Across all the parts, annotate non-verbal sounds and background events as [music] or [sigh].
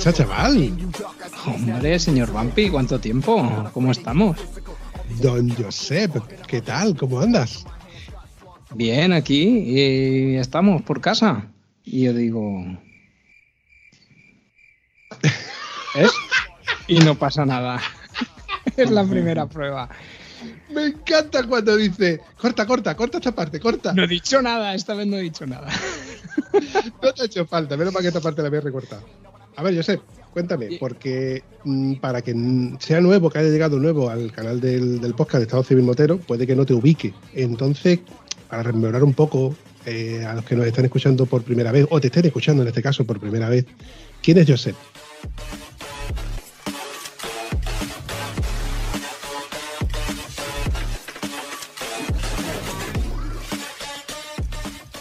Pasa, chaval? Hombre, señor Vampi, ¿cuánto tiempo? ¿Cómo estamos? Don Josep, ¿qué tal? ¿Cómo andas? Bien, aquí y estamos por casa. Y yo digo... ¿Es? Y no pasa nada. [laughs] es la primera prueba. Me encanta cuando dice, corta, corta, corta esta parte, corta. No he dicho nada, esta vez no he dicho nada. [laughs] No te ha hecho falta, menos para que esta parte la había recortado. A ver, Josep, cuéntame, porque mm, para que sea nuevo, que haya llegado nuevo al canal del, del podcast de Estado Civil Motero, puede que no te ubique. Entonces, para rememorar un poco eh, a los que nos están escuchando por primera vez, o te estén escuchando en este caso por primera vez, ¿quién es Josep?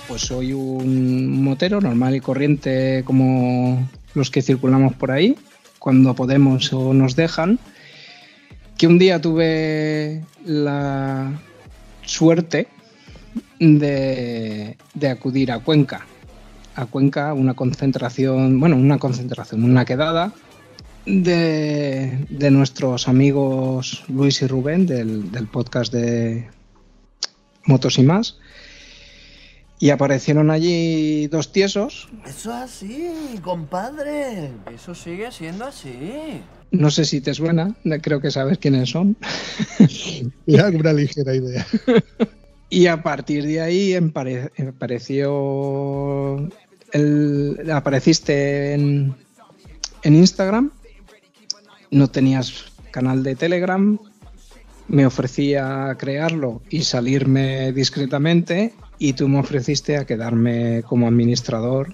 Pues soy un motero normal y corriente como los que circulamos por ahí, cuando podemos o nos dejan. Que un día tuve la suerte de, de acudir a Cuenca. A Cuenca, una concentración, bueno, una concentración, una quedada de, de nuestros amigos Luis y Rubén del, del podcast de Motos y más. Y aparecieron allí dos tiesos. Eso así, compadre. Eso sigue siendo así. No sé si te suena, creo que sabes quiénes son. [laughs] Ya, una ligera idea. [laughs] Y a partir de ahí empare- apareció. el- apareciste en, en Instagram. No tenías canal de Telegram. Me ofrecía crearlo y salirme discretamente. Y tú me ofreciste a quedarme como administrador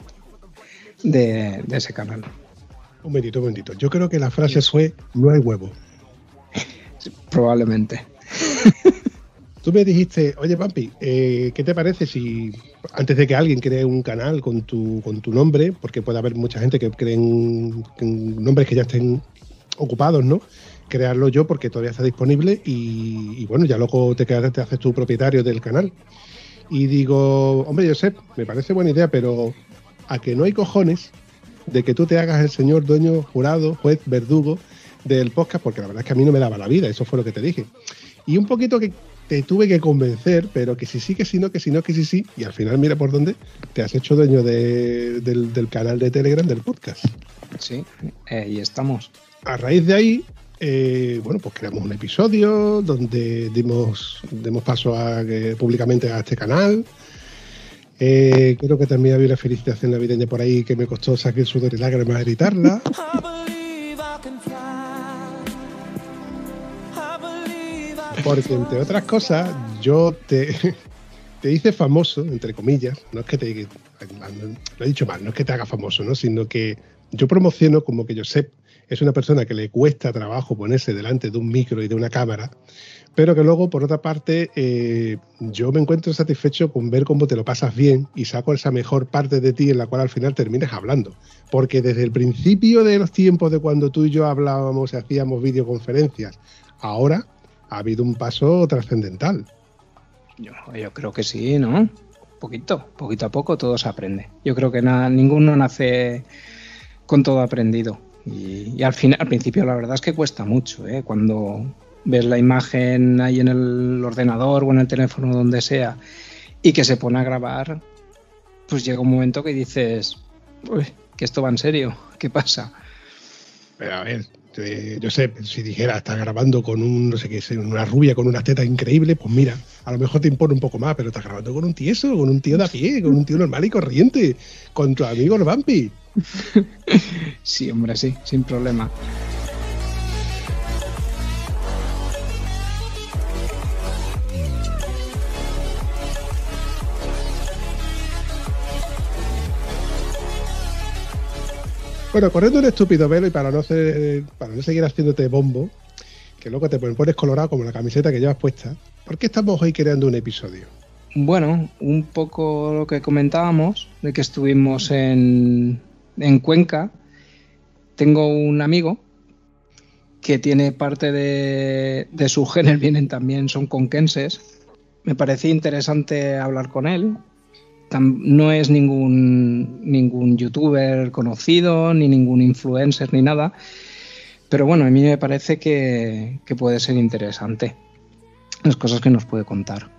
de, de ese canal. Un momentito, un momentito. Yo creo que la frase fue, no hay huevo. Probablemente. [laughs] Tú me dijiste, oye Pampi, eh, ¿qué te parece si antes de que alguien cree un canal con tu, con tu nombre, porque puede haber mucha gente que creen en nombres que ya estén ocupados, ¿no? Crearlo yo porque todavía está disponible y, y bueno, ya luego te, quedas, te haces tu propietario del canal. Y digo, hombre, Josep, me parece buena idea, pero a que no hay cojones de que tú te hagas el señor dueño, jurado, juez, verdugo del podcast, porque la verdad es que a mí no me daba la vida, eso fue lo que te dije. Y un poquito que te tuve que convencer, pero que si sí, que si no, que si no, que si sí, y al final mira por dónde te has hecho dueño de- del, del canal de Telegram del podcast. Sí, eh, ahí estamos. A raíz de ahí, eh, bueno, pues creamos un episodio donde dimos, dimos paso a, que- públicamente a este canal. Eh, creo que también había una felicitación navideña por ahí que me costó sacar sudor y lágrimas editarla. [laughs] Porque entre otras cosas, yo te, [laughs] te hice famoso, entre comillas, no es que te lo he dicho mal, no es que te haga famoso, ¿no? Sino que yo promociono como que Josep es una persona que le cuesta trabajo ponerse delante de un micro y de una cámara, pero que luego, por otra parte, eh, yo me encuentro satisfecho con ver cómo te lo pasas bien y saco esa mejor parte de ti en la cual al final terminas hablando. Porque desde el principio de los tiempos de cuando tú y yo hablábamos y hacíamos videoconferencias, ahora ha habido un paso trascendental. Yo, creo que sí, ¿no? Poquito, poquito a poco todo se aprende. Yo creo que nada, ninguno nace con todo aprendido. Y, al final, al principio la verdad es que cuesta mucho, ¿eh? Cuando ves la imagen ahí en el ordenador o en el teléfono donde sea y que se pone a grabar, pues llega un momento que dices, uy, que esto va en serio, ¿qué pasa? Pero a ver, yo sé, si dijera, está grabando con un, no sé qué, una rubia con unas tetas increíbles, pues mira, a lo mejor te impone un poco más, pero estás grabando con un tieso, con un tío de a pie, con un tío normal y corriente, con tu amigo el Vampi. Sí, hombre, sí, sin problema. Bueno, corriendo un estúpido velo y para no, hacer, para no seguir haciéndote bombo, que luego te pones colorado como la camiseta que llevas puesta, ¿por qué estamos hoy creando un episodio? Bueno, un poco lo que comentábamos, de que estuvimos en, en Cuenca. Tengo un amigo que tiene parte de, su género, [laughs] vienen también, son conquenses. Me parecía interesante hablar con él, no es ningún, ningún youtuber conocido, ni ningún influencer, ni nada. Pero bueno, a mí me parece que, puede ser interesante las cosas que nos puede contar.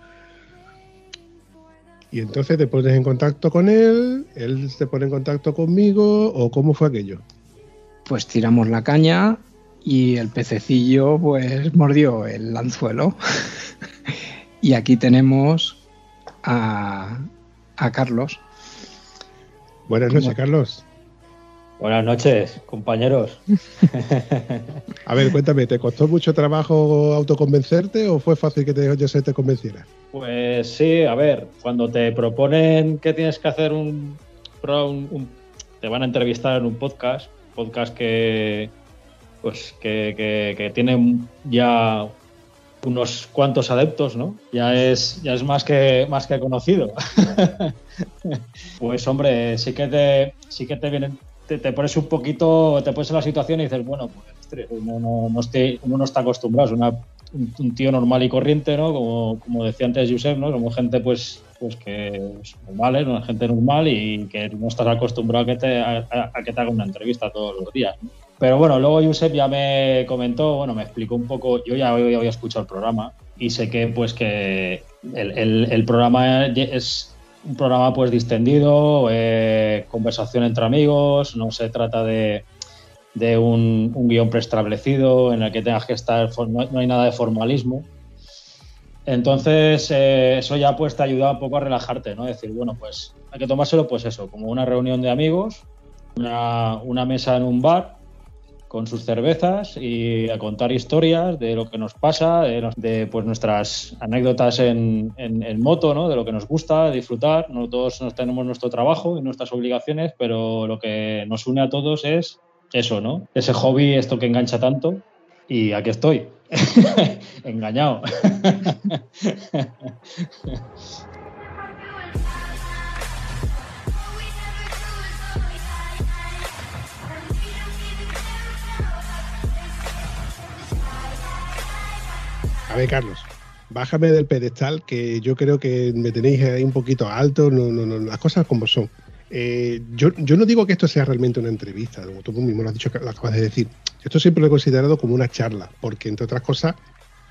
Y entonces te pones en contacto con él, él se pone en contacto conmigo, o cómo fue aquello. Pues tiramos la caña y el pececillo pues mordió el anzuelo. [laughs] y aquí tenemos a, a Carlos. Buenas noches, Carlos. Buenas noches, compañeros. [laughs] a ver, cuéntame, ¿te costó mucho trabajo autoconvencerte o fue fácil que te, yo se te convenciera? Pues sí, a ver, cuando te proponen que tienes que hacer un, te van a entrevistar en un podcast, podcast que pues que, que, que tiene ya unos cuantos adeptos, ¿no? Ya es, ya es más que más que conocido. [laughs] pues hombre, sí que te, sí que te vienen, te, pones un poquito, te pones en la situación y dices, bueno, pues uno no, no, uno no está acostumbrado, es una, un, tío normal y corriente, ¿no? Como, como decía antes Josep, ¿no? Como gente pues pues que es normal, ¿eh? una gente normal y que no estás acostumbrado a que te, a, que te haga una entrevista todos los días. Pero bueno, luego Josep ya me comentó, bueno, me explicó un poco, yo ya había, escuchado el programa y sé que pues que el, programa es un programa pues distendido, eh, conversación entre amigos, no se trata de, un, guion preestablecido en el que tengas que estar, no, hay nada de formalismo. Entonces, eh, eso ya pues te ayuda un poco a relajarte, ¿no? Decir, bueno, pues hay que tomárselo pues eso, como una reunión de amigos, una, una mesa en un bar con sus cervezas y a contar historias de lo que nos pasa, de, pues nuestras anécdotas en, moto, ¿no? de lo que nos gusta, disfrutar. No todos nos tenemos nuestro trabajo y nuestras obligaciones, pero lo que nos une a todos es eso, ¿no? Ese hobby, esto que engancha tanto. Y aquí estoy, [laughs] engañado. [laughs] A ver, Carlos, bájame del pedestal, que yo creo que me tenéis ahí un poquito alto, no, no, no, las cosas como son. Eh, yo, no digo que esto sea realmente una entrevista, como tú mismo lo has dicho, lo acabas de decir. Esto siempre lo he considerado como una charla, porque entre otras cosas,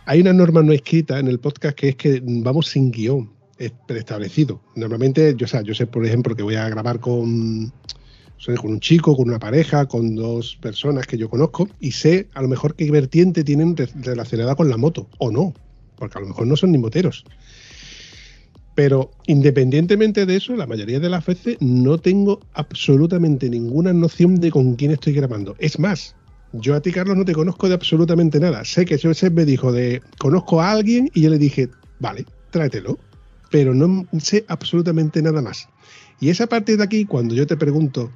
hay una norma no escrita en el podcast que es que vamos sin guion preestablecido. Normalmente, yo, o yo sé, por ejemplo, que voy a grabar con, con un chico, con una pareja, con dos personas que yo conozco y sé a lo mejor qué vertiente tienen relacionada con la moto o no, porque a lo mejor no son ni moteros. Pero independientemente de eso, la mayoría de las veces no tengo absolutamente ninguna noción de con quién estoy grabando. Es más, yo a ti, Carlos, no te conozco de absolutamente nada. Sé que Joseph me dijo de conozco a alguien y yo le dije, vale, tráetelo. Pero no sé absolutamente nada más. Y esa parte de aquí, cuando yo te pregunto,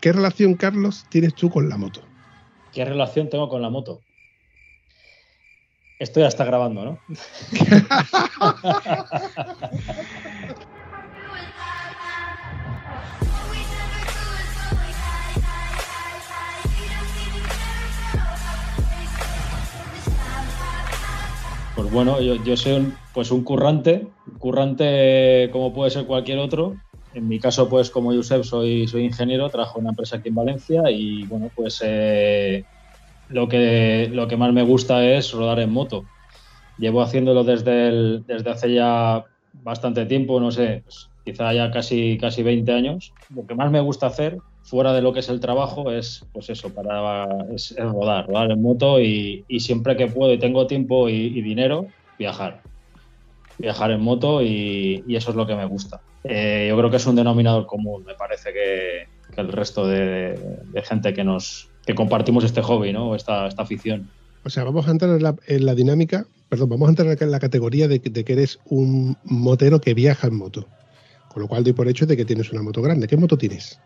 ¿Qué relación, Carlos, tienes tú con la moto? ¿Qué relación tengo con la moto? Estoy hasta grabando, ¿no? [laughs] Pues bueno, yo, soy un, pues un currante, currante como puede ser cualquier otro, en mi caso, pues como Josep, soy, soy ingeniero, trabajo en una empresa aquí en Valencia y bueno, pues eh, lo, que, lo que más me gusta es rodar en moto. Llevo haciéndolo desde, hace ya bastante tiempo, no sé, quizá ya casi, casi 20 años. Lo que más me gusta hacer, fuera de lo que es el trabajo, es pues eso, para es, rodar, rodar en moto y, siempre que puedo y tengo tiempo y, dinero, viajar. Viajar en moto y eso es lo que me gusta. Eh, yo creo que es un denominador común, me parece que, que el resto de, de gente que nos que compartimos este hobby, ¿no? Esta, esta afición. O sea, vamos a entrar en la, en la dinámica, perdón, vamos a entrar en la categoría de, que- de que eres un motero que viaja en moto. Con lo cual doy por hecho de que tienes una moto grande. ¿Qué moto tienes?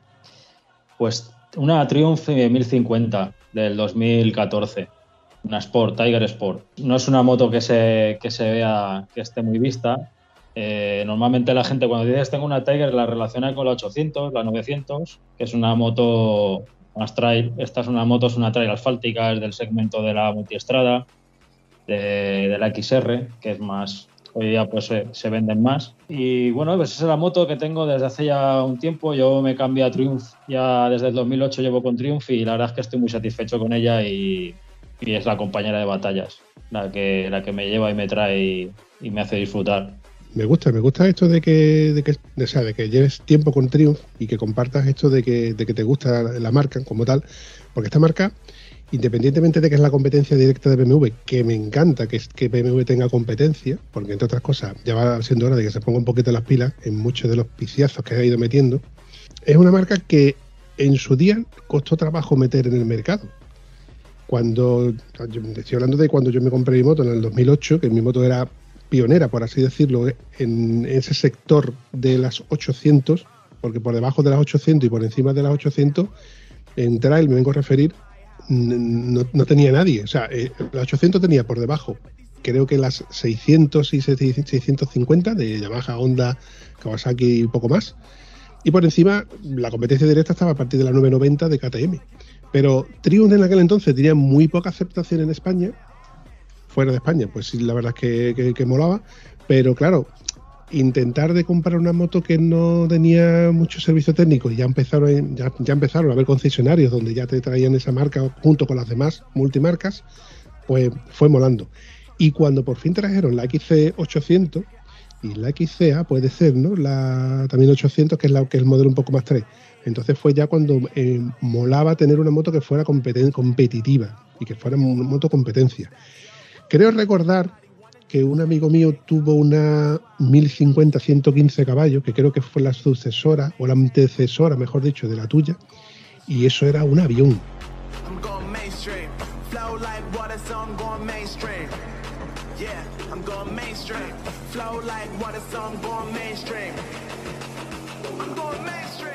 Pues una Triumph 1050 del 2014. Una Sport, Tiger Sport. No es una moto que se, que se vea que esté muy vista. Eh, normalmente la gente cuando dices tengo una Tiger la relaciona con la 800, la 900, que es una moto más trail. Esta es una moto, es una trail asfáltica, es del segmento de la multiestrada, de, de la XR, que es más, hoy día pues se, se venden más. Y bueno, pues esa es la moto que tengo desde hace ya un tiempo. Yo me cambié a Triumph, ya desde el 2008 llevo con Triumph y la verdad es que estoy muy satisfecho con ella y, y es la compañera de batallas, la que, la que me lleva y me trae y, y me hace disfrutar. Me gusta, me gusta esto de que, de que, de que lleves tiempo con Triumph y que compartas esto de que, de que te gusta la marca como tal, porque esta marca, independientemente de que es la competencia directa de BMW, que me encanta que, que BMW tenga competencia, porque entre otras cosas ya va siendo hora de que se ponga un poquito las pilas en muchos de los piciazos que ha ido metiendo, es una marca que en su día costó trabajo meter en el mercado. Cuando, estoy hablando de cuando yo me compré mi moto en el 2008, que mi moto era pionera, por así decirlo, en ese sector de las 800, porque por debajo de las 800 y por encima de las 800, en trail me vengo a referir, no tenía nadie. O sea, eh, las 800 tenía por debajo, creo que las 600 y 650 de Yamaha, Honda, Kawasaki y poco más. Y por encima, la competencia directa estaba a partir de la 990 de KTM. Pero Triumph en aquel entonces tenía muy poca aceptación en España, fuera de España, pues sí, la verdad es que, molaba. Pero claro, intentar de comprar una moto que no tenía mucho servicio técnico y ya empezaron, ya, empezaron a haber concesionarios donde ya te traían esa marca junto con las demás multimarcas, pues fue molando. Y cuando por fin trajeron la XC800 y la XCA puede ser, ¿no? La también 800, que es, la, que es el modelo un poco más 3. Entonces fue ya cuando eh, molaba tener una moto que fuera competitiva y que fuera una moto competencia. Creo recordar que un amigo mío tuvo una 1050 115 caballos, que creo que fue la sucesora o la antecesora, mejor dicho, de la tuya, y eso era un avión.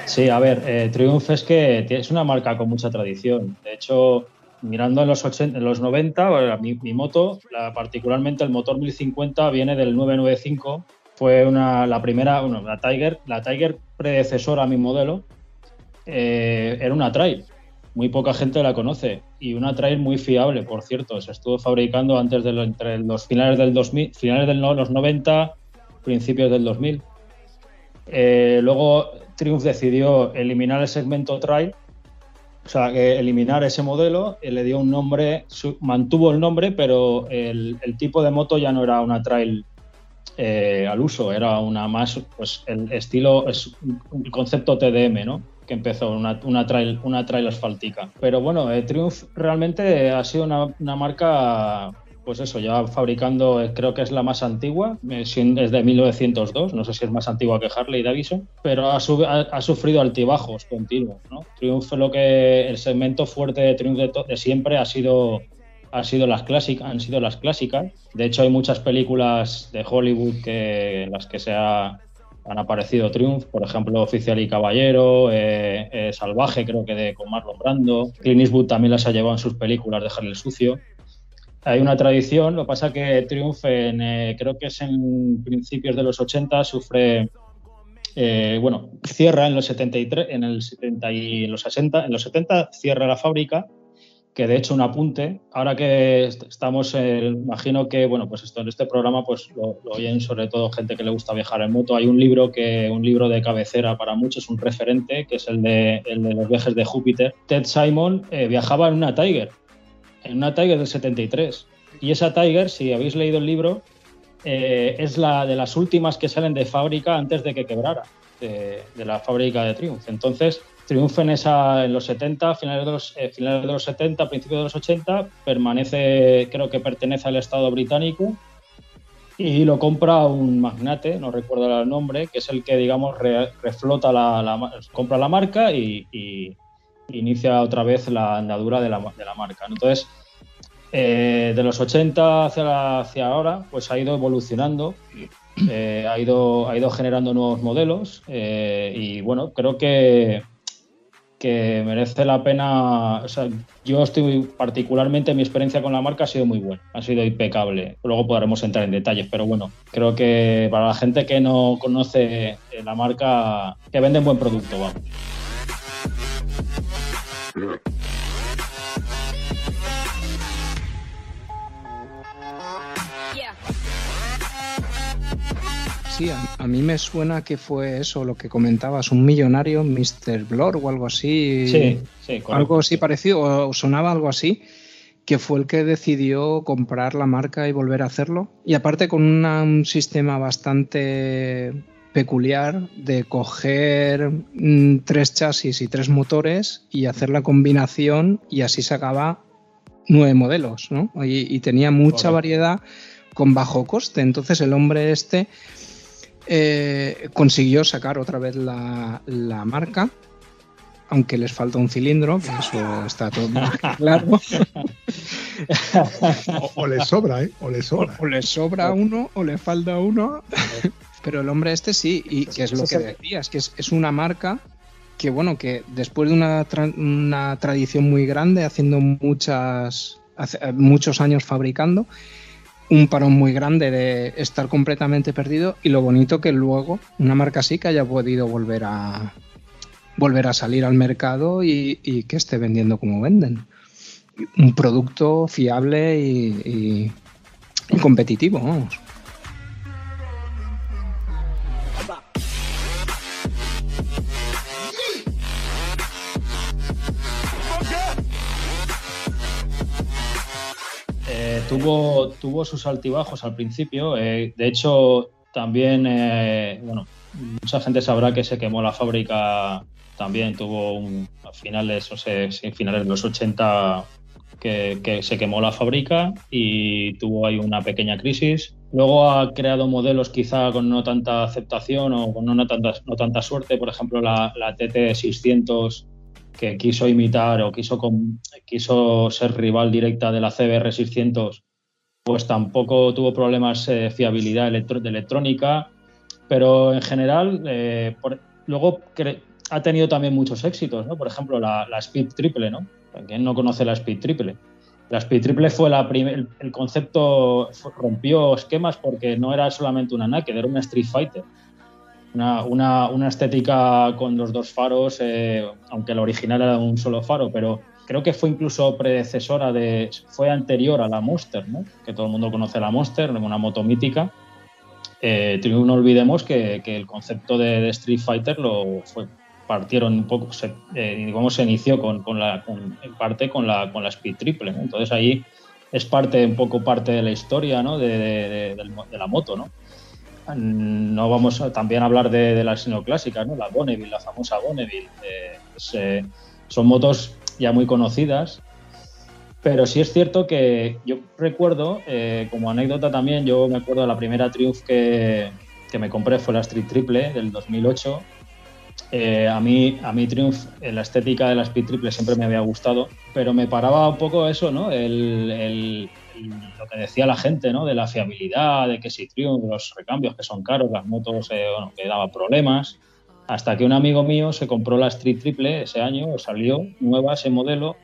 Sí, a ver, eh, Triumph es que es una marca con mucha tradición. De hecho, mirando en los, 80, en los 90, bueno, mi, moto, la- particularmente el motor 1050, viene del 995. Fue una, la primera, bueno, la Tiger, la Tiger predecesora a mi modelo, eh, era una trail. Muy poca gente la conoce y una trail muy fiable, por cierto. Se estuvo fabricando antes de los finales del 2000, finales de los 90, principios del 2000. Eh, luego Triumph decidió eliminar el segmento trail, o sea, que eliminar ese modelo, eh, le dio un nombre, mantuvo el nombre, pero el, el tipo de moto ya no era una trail eh, al uso, era una más, pues el estilo, es un concepto TDM, ¿no? Que empezó una, una, trail, una trail asfáltica. Pero bueno, eh, Triumph realmente ha sido una marca pues eso, ya fabricando, eh, creo que es la más antigua, eh, es de 1902, no sé si es más antigua que Harley Davidson, pero ha, ha- sufrido altibajos continuos, ¿no? Triumph lo que el segmento fuerte de Triumph de, de siempre ha sido ha sido las clásicas, han sido las clásicas. De hecho, hay muchas películas de Hollywood que en las que se ha, han aparecido Triumph, por ejemplo, Oficial y Caballero, eh, eh, Salvaje, creo que de con Marlon Brando. Clint Eastwood también las ha llevado en sus películas, Dejarle el sucio hay una tradición, lo pasa que Triumph, en, eh, creo que es en principios de los 80, sufre, eh, bueno, cierra en los 73, en el 70 y en los 60, en los 70 cierra la fábrica, que de hecho un apunte, ahora que est- estamos, eh, imagino que, bueno, pues esto en este programa pues lo, lo oyen sobre todo gente que le gusta viajar en moto, hay un libro que, un libro de cabecera para muchos, un referente, que es el de, el de los viajes de Júpiter. Ted Simon eh, viajaba en una Tiger, en una Tiger del 73. Y esa Tiger, si habéis leído el libro, eh, es la de las últimas que salen de fábrica antes de que quebrara. de, de la fábrica de Triumph. Entonces, Triumph en, esa, en los 70, finales de los, eh, finales de los 70, principios de los 80, permanece, creo que pertenece al Estado británico y lo compra un magnate, no recuerdo el nombre, que es el que, digamos, re- reflota la, la- compra la marca y, y inicia otra vez la andadura de la, de la marca. Entonces, eh, de los 80 hacia, ahora, pues ha ido evolucionando, eh, ha, ido, ha ido generando nuevos modelos eh, y bueno, creo que, que merece la pena. O sea, yo estoy particularmente, mi experiencia con la marca ha sido muy buena, ha sido impecable. Luego podremos entrar en detalles, pero bueno, creo que para la gente que no conoce la marca, que venden buen producto, vamos. Sí, a, a mí me suena que fue eso, lo que comentabas, un millonario, Mr. Blor o algo así. Sí, sí. Algo así parecido, o sonaba algo así, que fue el que decidió comprar la marca y volver a hacerlo. Y aparte con una- un sistema bastante peculiar de coger mm, tres chasis y tres motores y hacer la combinación y así sacaba nueve modelos, ¿no? Y, y tenía mucha variedad con bajo coste. Entonces el hombre este eh, consiguió sacar otra vez la, la marca, aunque les falta un cilindro, que eso está todo claro. [laughs] O, o le sobra, ¿eh? O le O, sobra. o le sobra uno o le falta uno. Pero el hombre este sí, y que es lo que decías, que es, es una marca que bueno, que después de una, tra- una tradición muy grande, haciendo muchas hace- muchos años fabricando, un parón muy grande de estar completamente perdido y lo bonito que luego una marca así que haya podido volver a volver a salir al mercado y, y que esté vendiendo como venden. Un producto fiable y, y- y competitivo, vamos. Eh, tuvo, tuvo sus altibajos al principio. eh, de hecho, también, eh, bueno, mucha gente sabrá que se quemó la fábrica. También tuvo a finales, o sea, sí, finales de los 80 que, que se quemó la fábrica y tuvo ahí una pequeña crisis. Luego ha creado modelos quizá con no tanta aceptación o con no tanta, no tanta suerte. Por ejemplo, la, la TT600 que quiso imitar o quiso, com- quiso ser rival directa de la CBR 600, pues tampoco tuvo problemas de fiabilidad electro- de electrónica, pero en general eh, por- luego ha tenido también muchos éxitos, ¿no? Por ejemplo, la, la Speed Triple, ¿no? ¿Quién no conoce la Speed Triple? La Speed Triple fue la prim- el, concepto, rompió esquemas porque no era solamente una Naked, era una Street Fighter una, una, una estética con los dos faros, eh, aunque la original era un solo faro, pero creo que fue incluso predecesora de, fue anterior a la Monster, ¿no? que todo el mundo conoce la Monster, una moto mítica. Eh, no olvidemos que, que el concepto de, de Street Fighter lo fue, partieron un poco, se, eh, digamos, se inició con, con la, con- en parte con la, con la Speed Triple. ¿no? Entonces ahí es parte, un poco parte de la historia ¿no? de, de- de la moto, ¿no? No vamos a también hablar de, de las neoclásicas, ¿no? La Bonneville, la famosa Bonneville. eh, eh, son motos ya muy conocidas, pero sí es cierto que yo recuerdo, eh, como anécdota también, yo me acuerdo de la primera Triumph que, que me compré fue la Street Triple del 2008. Eh, a mí, a mí Triumph, eh, la estética de la Speed Triple siempre me había gustado, pero me paraba un poco eso, ¿no? El- lo que decía la gente, ¿no? De la fiabilidad, de que si Triumph, los recambios que son caros, las motos, eh, bueno, que daba problemas. Hasta que un amigo mío se compró la Street Triple ese año, salió nueva ese modelo,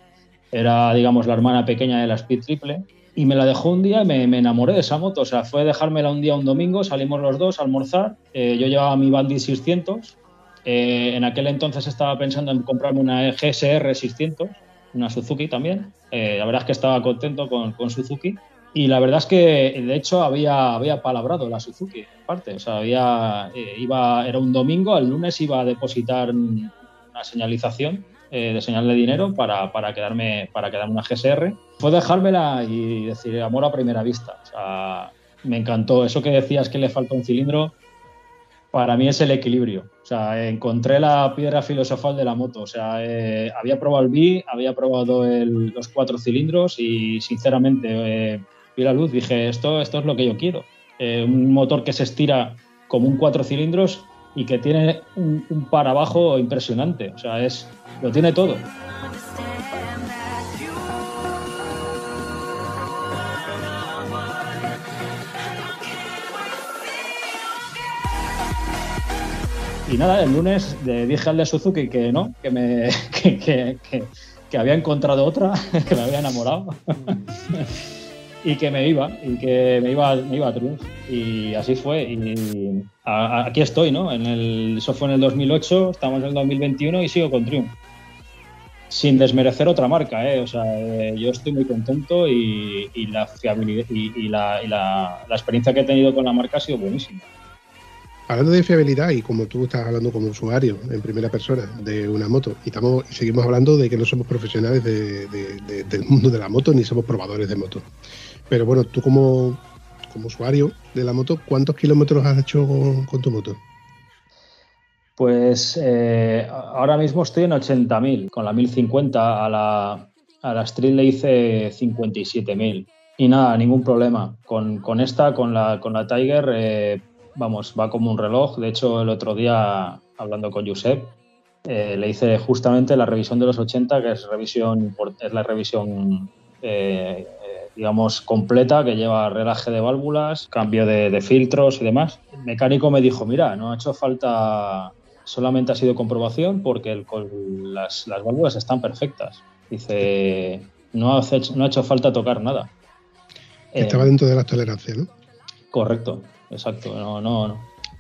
era, digamos, la hermana pequeña de la Speed Triple, y me la dejó un día y me, me enamoré de esa moto. O sea, fue dejármela un día, un domingo, salimos los dos a almorzar. eh, yo llevaba mi Bandit 600. eh, en aquel entonces estaba pensando en comprarme una GSR 600, una Suzuki también. Eh, la verdad es que estaba contento con, con Suzuki. Y la verdad es que, de hecho, había, había palabrado la Suzuki, en parte. O sea, había, eh, iba, era un domingo, el lunes iba a depositar una señalización eh, de señal de dinero para, para, quedarme, para quedarme una GSR. Fue dejármela y decir amor a primera vista. O sea, me encantó. Eso que decías que le falta un cilindro, para mí es el equilibrio. O sea, encontré la piedra filosofal de la moto. O sea, eh, había probado el B, había probado el- los cuatro cilindros y sinceramente eh, vi la luz, dije, esto, esto es lo que yo quiero. Eh, un motor que se estira como un cuatro cilindros y que tiene un, un par abajo impresionante. O sea, es, lo tiene todo. Y nada, el lunes le dije al de Suzuki que no, que me [laughs] que, había encontrado otra, [laughs] que me había enamorado. [laughs] y que me iba, y que me iba, me iba a Triumph. Y así fue. Y aquí estoy, ¿no? En el, eso fue en el 2008, estamos en el 2021 y sigo con Triumph. Sin desmerecer otra marca, ¿eh? O sea, eh, yo estoy muy contento y, y la fiabilidad y, y la, y la- la experiencia que he tenido con la marca ha sido buenísima. Hablando de fiabilidad y como tú estás hablando como usuario en primera persona de una moto y, estamos, seguimos hablando de que no somos profesionales de- de- de- del mundo de la moto ni somos probadores de moto. Pero bueno, tú como, como usuario de la moto, ¿cuántos kilómetros has hecho con, con tu moto? Pues eh, ahora mismo estoy en 80.000. Con la 1050 a la, a la Street le hice 57.000. Y nada, ningún problema. Con, con esta, con la, con la Tiger, eh, vamos, va como un reloj. De hecho, el otro día, hablando con Josep, eh, le hice justamente la revisión de los 80, que es, revisión, es la revisión, eh, eh, digamos, completa, que lleva relaje de válvulas, cambio de, de filtros y demás. El mecánico me dijo, mira, no ha hecho falta, solamente ha sido comprobación porque el- las, las válvulas están perfectas. Dice, no ha, hecho, no ha hecho falta tocar nada. Eh, Estaba dentro de las tolerancias, ¿no? correcto, exacto. No, no, no.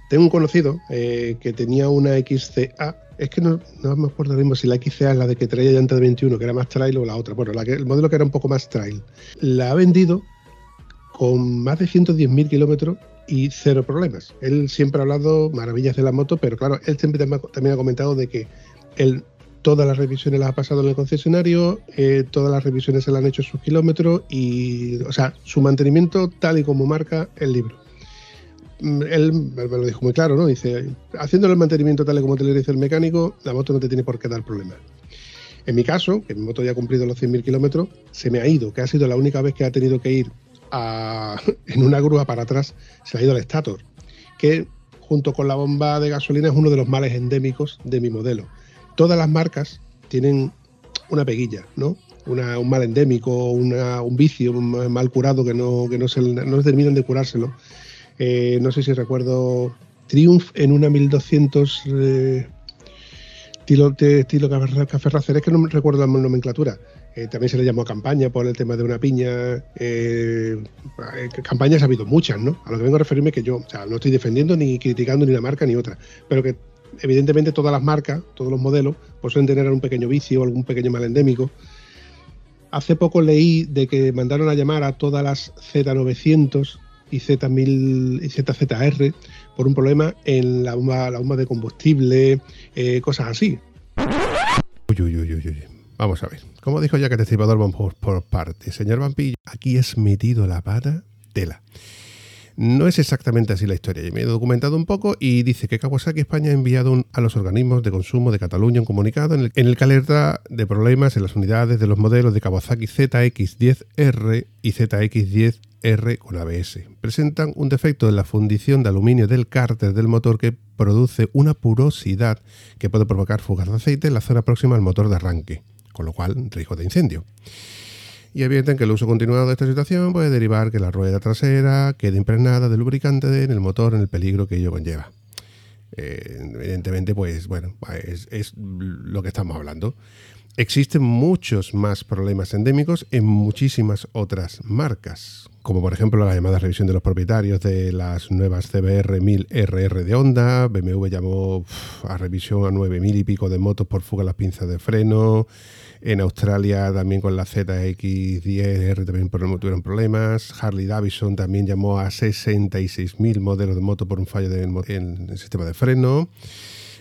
Tengo un conocido eh, que tenía una XCA. Es que no, no me acuerdo mismo si la XCA es la de que traía llanta de 21, que era más trail, o la otra. Bueno, la que, el modelo que era un poco más trail. La ha vendido con más de 110.000 kilómetros y cero problemas. Él siempre ha hablado maravillas de la moto, pero claro, él siempre también ha- comentado de que él todas las revisiones las ha pasado en el concesionario, eh, todas las revisiones se le han hecho sus kilómetros y, o sea, su mantenimiento tal y como marca el libro mm, él me lo dijo muy claro, ¿no? Dice, haciéndole el mantenimiento tal y como te lo dice el mecánico, la moto no te tiene por qué dar problemas. En mi caso, que mi moto ya ha cumplido los 100.000 kilómetros, se me ha ido, que ha sido la única vez que ha tenido que ir a- [laughs] en una grúa para atrás, se ha ido el estator, que junto con la bomba de gasolina es uno de los males endémicos de mi modelo. Todas las marcas tienen una peguilla, ¿no? Un mal endémico, un vicio un mal curado que no, que no, se, terminan de curárselo. Eh, no sé si recuerdo Triumph en una 1200 eh, estilo, estilo café, café Racer, es que no recuerdo la nomenclatura. Eh, también se le llamó campaña por el tema de una piña. Eh, eh, campañas ha habido muchas, ¿no? A lo que vengo a referirme que yo, o sea, no estoy defendiendo ni criticando ni una marca ni otra, pero que evidentemente todas las marcas, todos los modelos, pues suelen tener un pequeño vicio o algún pequeño mal endémico. Hace poco leí de que mandaron a llamar a todas las Z900 y Z1000 y ZZR por un problema en la bomba, la bomba de combustible, eh, cosas así. Vamos a ver. Como dijo ya que el destripador por, por partes. Señor Vampillo, aquí es metido la pata tela. No es exactamente así la historia. Me he documentado un poco y dice que Kawasaki España ha enviado a los organismos de consumo de Cataluña un comunicado en el, que alerta de problemas en las unidades de los modelos de Kawasaki ZX10R y ZX10R con ABS. Presentan un defecto en la fundición de aluminio del cárter del motor que produce una purosidad que puede provocar fugas de aceite en la zona próxima al motor de arranque, con lo cual riesgo de incendio y advierten que el uso continuado de esta situación puede derivar que la rueda trasera quede impregnada de lubricante en el motor en el peligro que ello conlleva. Eh, evidentemente, pues bueno, es, lo que estamos hablando. Existen muchos más problemas endémicos en muchísimas otras marcas, como por ejemplo la llamada revisión de los propietarios de las nuevas CBR 1000RR de Honda, BMW llamó a revisión a 9000 y pico de motos por fuga las pinzas de freno, en Australia también con la ZX10R también tuvieron problemas. Harley Davidson también llamó a 66.000 modelos de moto por un fallo en el sistema de freno.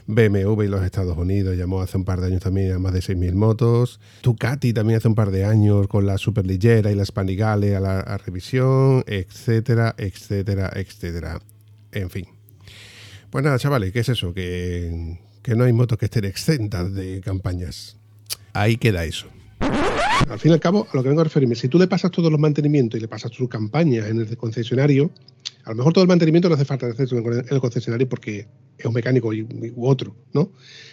BMW y los Estados Unidos llamó hace un par de años también a más de 6.000 motos. Ducati también hace un par de años con la Superliggera y la Panigale a la revisión, etcétera, etcétera, etcétera. En fin. Pues nada, chavales, ¿qué es eso? Que, que no hay motos que estén exentas de campañas. Ahí queda eso. Al fin y al cabo, a lo que vengo a referirme, si tú le pasas todos los mantenimientos y le pasas tus campañas en el concesionario, a lo mejor todo el mantenimiento no hace falta en el concesionario porque es un mecánico u otro, ¿no?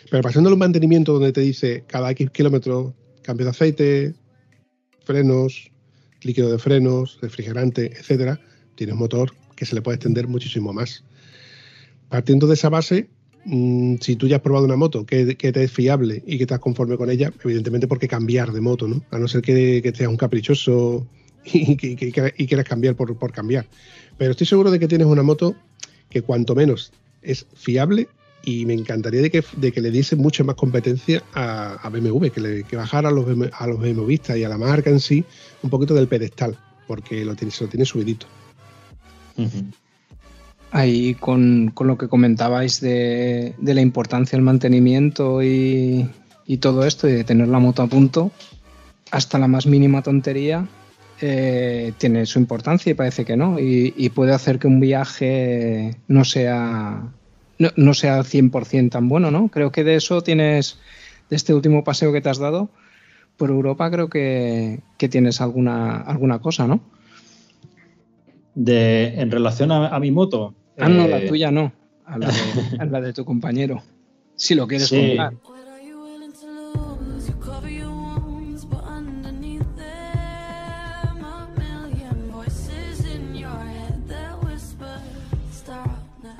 Pero pasando un mantenimiento donde te dice cada X kilómetros cambio de aceite, frenos, líquido de frenos, refrigerante, etcétera, tienes un motor que se le puede extender muchísimo más. Partiendo de esa base, mm, si tú ya has probado una moto que, te es fiable y que estás conforme con ella, evidentemente, ¿por qué cambiar de moto? ¿no? A no ser que, que seas un caprichoso [laughs] y, quieras cambiar por, cambiar. Pero estoy seguro de que tienes una moto que cuanto menos es fiable y me encantaría de que, le diese mucha más competencia a, BMW, que, le, que bajara a los, a los BMWistas y a la marca en sí un poquito del pedestal, porque lo tiene, se lo tiene subidito. Ahí con, lo que comentabais de, la importancia del mantenimiento y, todo esto, y de tener la moto a punto, hasta la más mínima tontería eh, tiene su importancia y parece que no. Y, puede hacer que un viaje no sea, no, no sea 100% tan bueno, ¿no? Creo que de eso tienes, de este último paseo que te has dado por Europa, creo que, tienes alguna, alguna cosa, ¿no? De, en relación a, mi moto. Ah, no, la eh, tuya no. A la, de, tu compañero. Si lo quieres contar.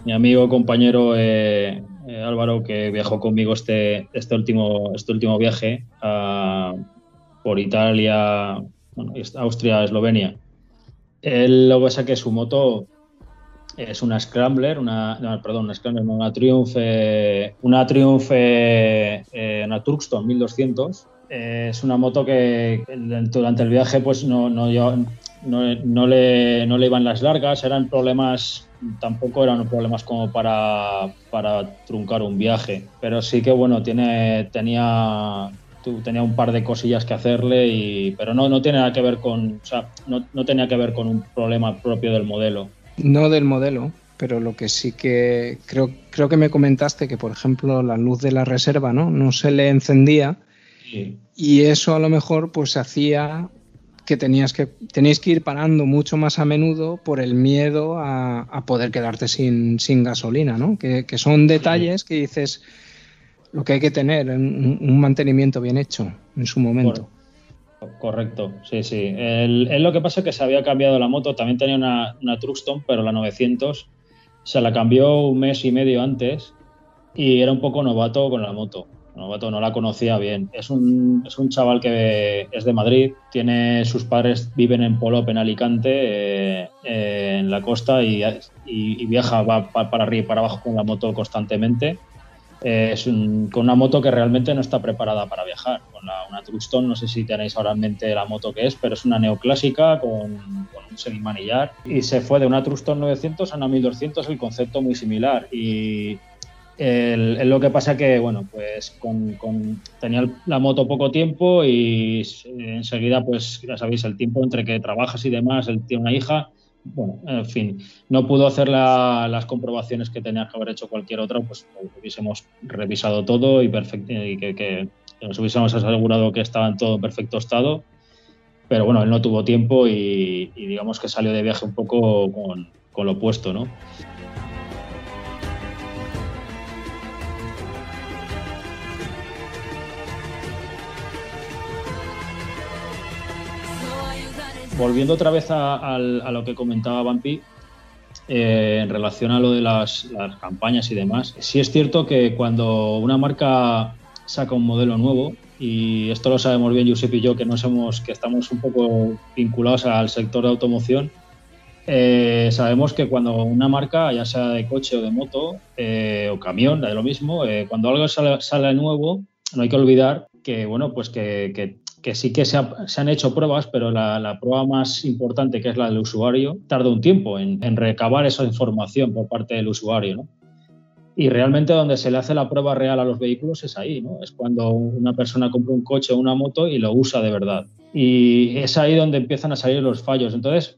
Mi amigo, compañero eh, eh, Álvaro, que viajó conmigo este, este, último, este último viaje por Italia, Austria, Eslovenia. Él lo que pasa que su moto es una Scrambler, una, perdón, una Triumph, una Triumph, eh, una Turkstone 1200. es una moto que durante el viaje pues no, no, no, le, no le iban las largas, eran problemas, tampoco eran problemas como para, para truncar un viaje, pero sí que bueno, tiene, tenía, tenía un par de cosillas que hacerle, y, pero no, no tiene nada que ver con, o sea, no, no tenía que ver con un problema propio del modelo. No del modelo, pero lo que sí que creo, creo que me comentaste que, por ejemplo, la luz de la reserva no, no se le encendía y eso a lo mejor pues hacía que tenías que tenéis que ir parando mucho más a menudo por el miedo a, poder quedarte sin, gasolina, ¿no? Que, son detalles que dices lo que hay que tener, un, un mantenimiento bien hecho en su momento. Correcto, sí, sí. El, lo que pasa es que se había cambiado la moto, también tenía una, Truxton, pero la 900 se la cambió un mes y medio antes y era un poco novato con la moto novato, no la conocía bien. Es un, es un chaval que es de Madrid, tiene sus padres viven en Polop, en Alicante, eh, en la costa, y, viaja va para arriba y para abajo con la moto constantemente. Eh, es con una moto que realmente no está preparada para viajar. Con una Truxton, no sé si tenéis ahora en mente la moto que es, pero es una neoclásica con, con un semimanillar. Y se fue de una Truxton 900 a una 1200, el concepto muy similar. Y, el, lo que pasa que, bueno, pues con, tenía la moto poco tiempo y enseguida, pues ya sabéis, el tiempo entre que trabajas y demás, él tiene una hija, bueno, en fin, no pudo hacer las comprobaciones que tenía que haber hecho cualquier otra, pues hubiésemos revisado todo y, y que, nos hubiésemos asegurado que estaba en todo perfecto estado. Pero bueno, él no tuvo tiempo y, digamos que salió de viaje un poco con lo opuesto, ¿no? Volviendo otra vez a, lo que comentaba Vampi, eh, en relación a lo de las, campañas y demás, sí es cierto que cuando una marca saca un modelo nuevo, y esto lo sabemos bien Giuseppe y yo, que, no somos, que estamos un poco vinculados al sector de automoción, eh, sabemos que cuando una marca, ya sea de coche o de moto eh, o camión, de lo mismo, cuando algo sale, nuevo, no hay que olvidar que, bueno, pues que que sí que se, han hecho pruebas, pero la, prueba más importante, que es la del usuario, tarda un tiempo en, recabar esa información por parte del usuario. ¿no? Y realmente donde se le hace la prueba real a los vehículos es ahí, ¿no? es cuando una persona compra un coche o una moto y lo usa de verdad. Y es ahí donde empiezan a salir los fallos. Entonces,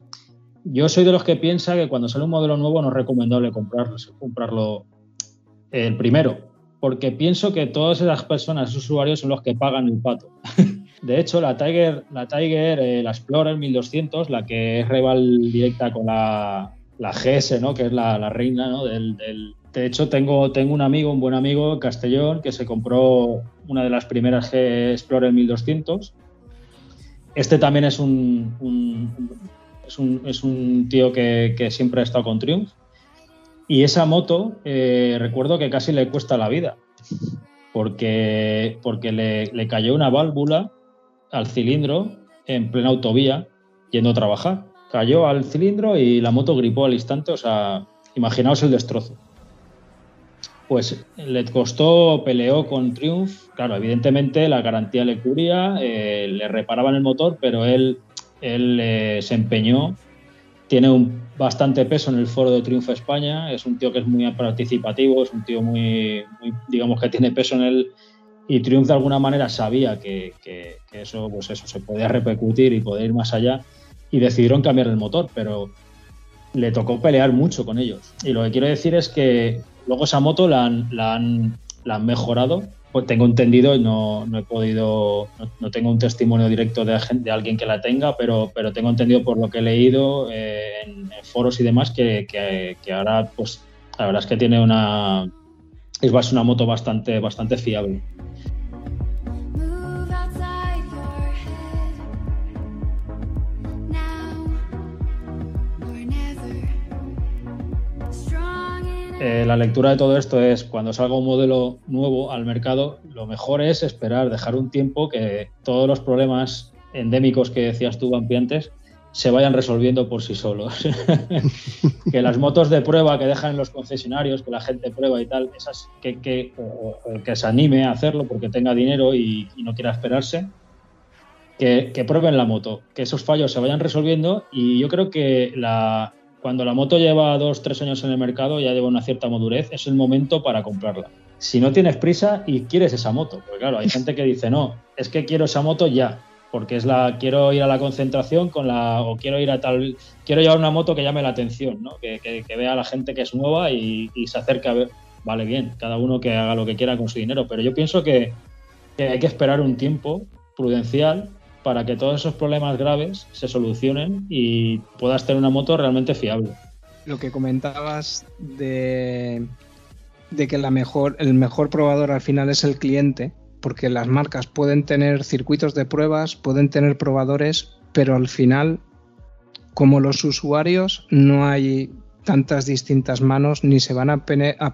yo soy de los que piensa que cuando sale un modelo nuevo no es recomendable comprarlo, comprarlo El primero, porque pienso que todas esas personas, esos usuarios, son los que pagan el pato. [laughs] De hecho, la Tiger, la Tiger, eh, la Explorer 1200, la que es rival directa con la, la GS, ¿no? que es la, la reina ¿no? del, del- De hecho, tengo, tengo un amigo, un buen amigo, Castellón, que se compró una de las primeras G Explorer 1200. Este también es un, un- es un, es un tío que, que siempre ha estado con Triumph. Y esa moto, eh, recuerdo que casi le cuesta la vida, porque, porque le, le cayó una válvula al cilindro en plena autovía yendo a trabajar. Cayó al cilindro y la moto gripó al instante, o sea, imaginaos el destrozo. Pues le costó, peleó con Triumph, claro, evidentemente la garantía le cubría, eh, le reparaban el motor, pero él, él eh, se empeñó, tiene un bastante peso en el foro de Triumph España, es un tío que es muy participativo, es un tío muy, muy, digamos que tiene peso en él y Triumph de alguna manera sabía que, que- que eso, pues eso se podía repercutir y poder ir más allá y decidieron cambiar el motor, pero le tocó pelear mucho con ellos. Y lo que quiero decir es que luego esa moto la han, la han, la han mejorado. Pues tengo entendido no, no he podido, no, no tengo un testimonio directo de, de alguien que la tenga, pero, pero tengo entendido por lo que he leído eh, en, en foros y demás que, que- que ahora, pues la verdad es que tiene una, es una moto bastante, bastante fiable. Eh, la lectura de todo esto es cuando salga un modelo nuevo al mercado, lo mejor es esperar, dejar un tiempo que todos los problemas endémicos que decías tú, Vampi, antes, se vayan resolviendo por sí solos. [laughs] que las motos de prueba que dejan en los concesionarios, que la gente prueba y tal, esas que, que, o- o que se anime a hacerlo porque tenga dinero y, y no quiera esperarse, que, que prueben la moto, que esos fallos se vayan resolviendo y yo creo que la, cuando la moto lleva dos, tres años en el mercado, ya lleva una cierta madurez, es el momento para comprarla. Si no tienes prisa y quieres esa moto, porque claro, hay gente que dice, no, es que quiero esa moto ya, porque es la, quiero ir a la concentración con la, o quiero ir a tal, quiero llevar una moto que llame la atención, ¿no? que, vea a la gente que es nueva y, se acerque a ver, vale bien, cada uno que haga lo que quiera con su dinero, pero yo pienso que, que hay que esperar un tiempo prudencial para que todos esos problemas graves se solucionen y puedas tener una moto realmente fiable. Lo que comentabas de, de que la mejor, el mejor probador al final es el cliente, porque las marcas pueden tener circuitos de pruebas, pueden tener probadores, pero al final, como los usuarios, no hay tantas distintas manos, ni se van a,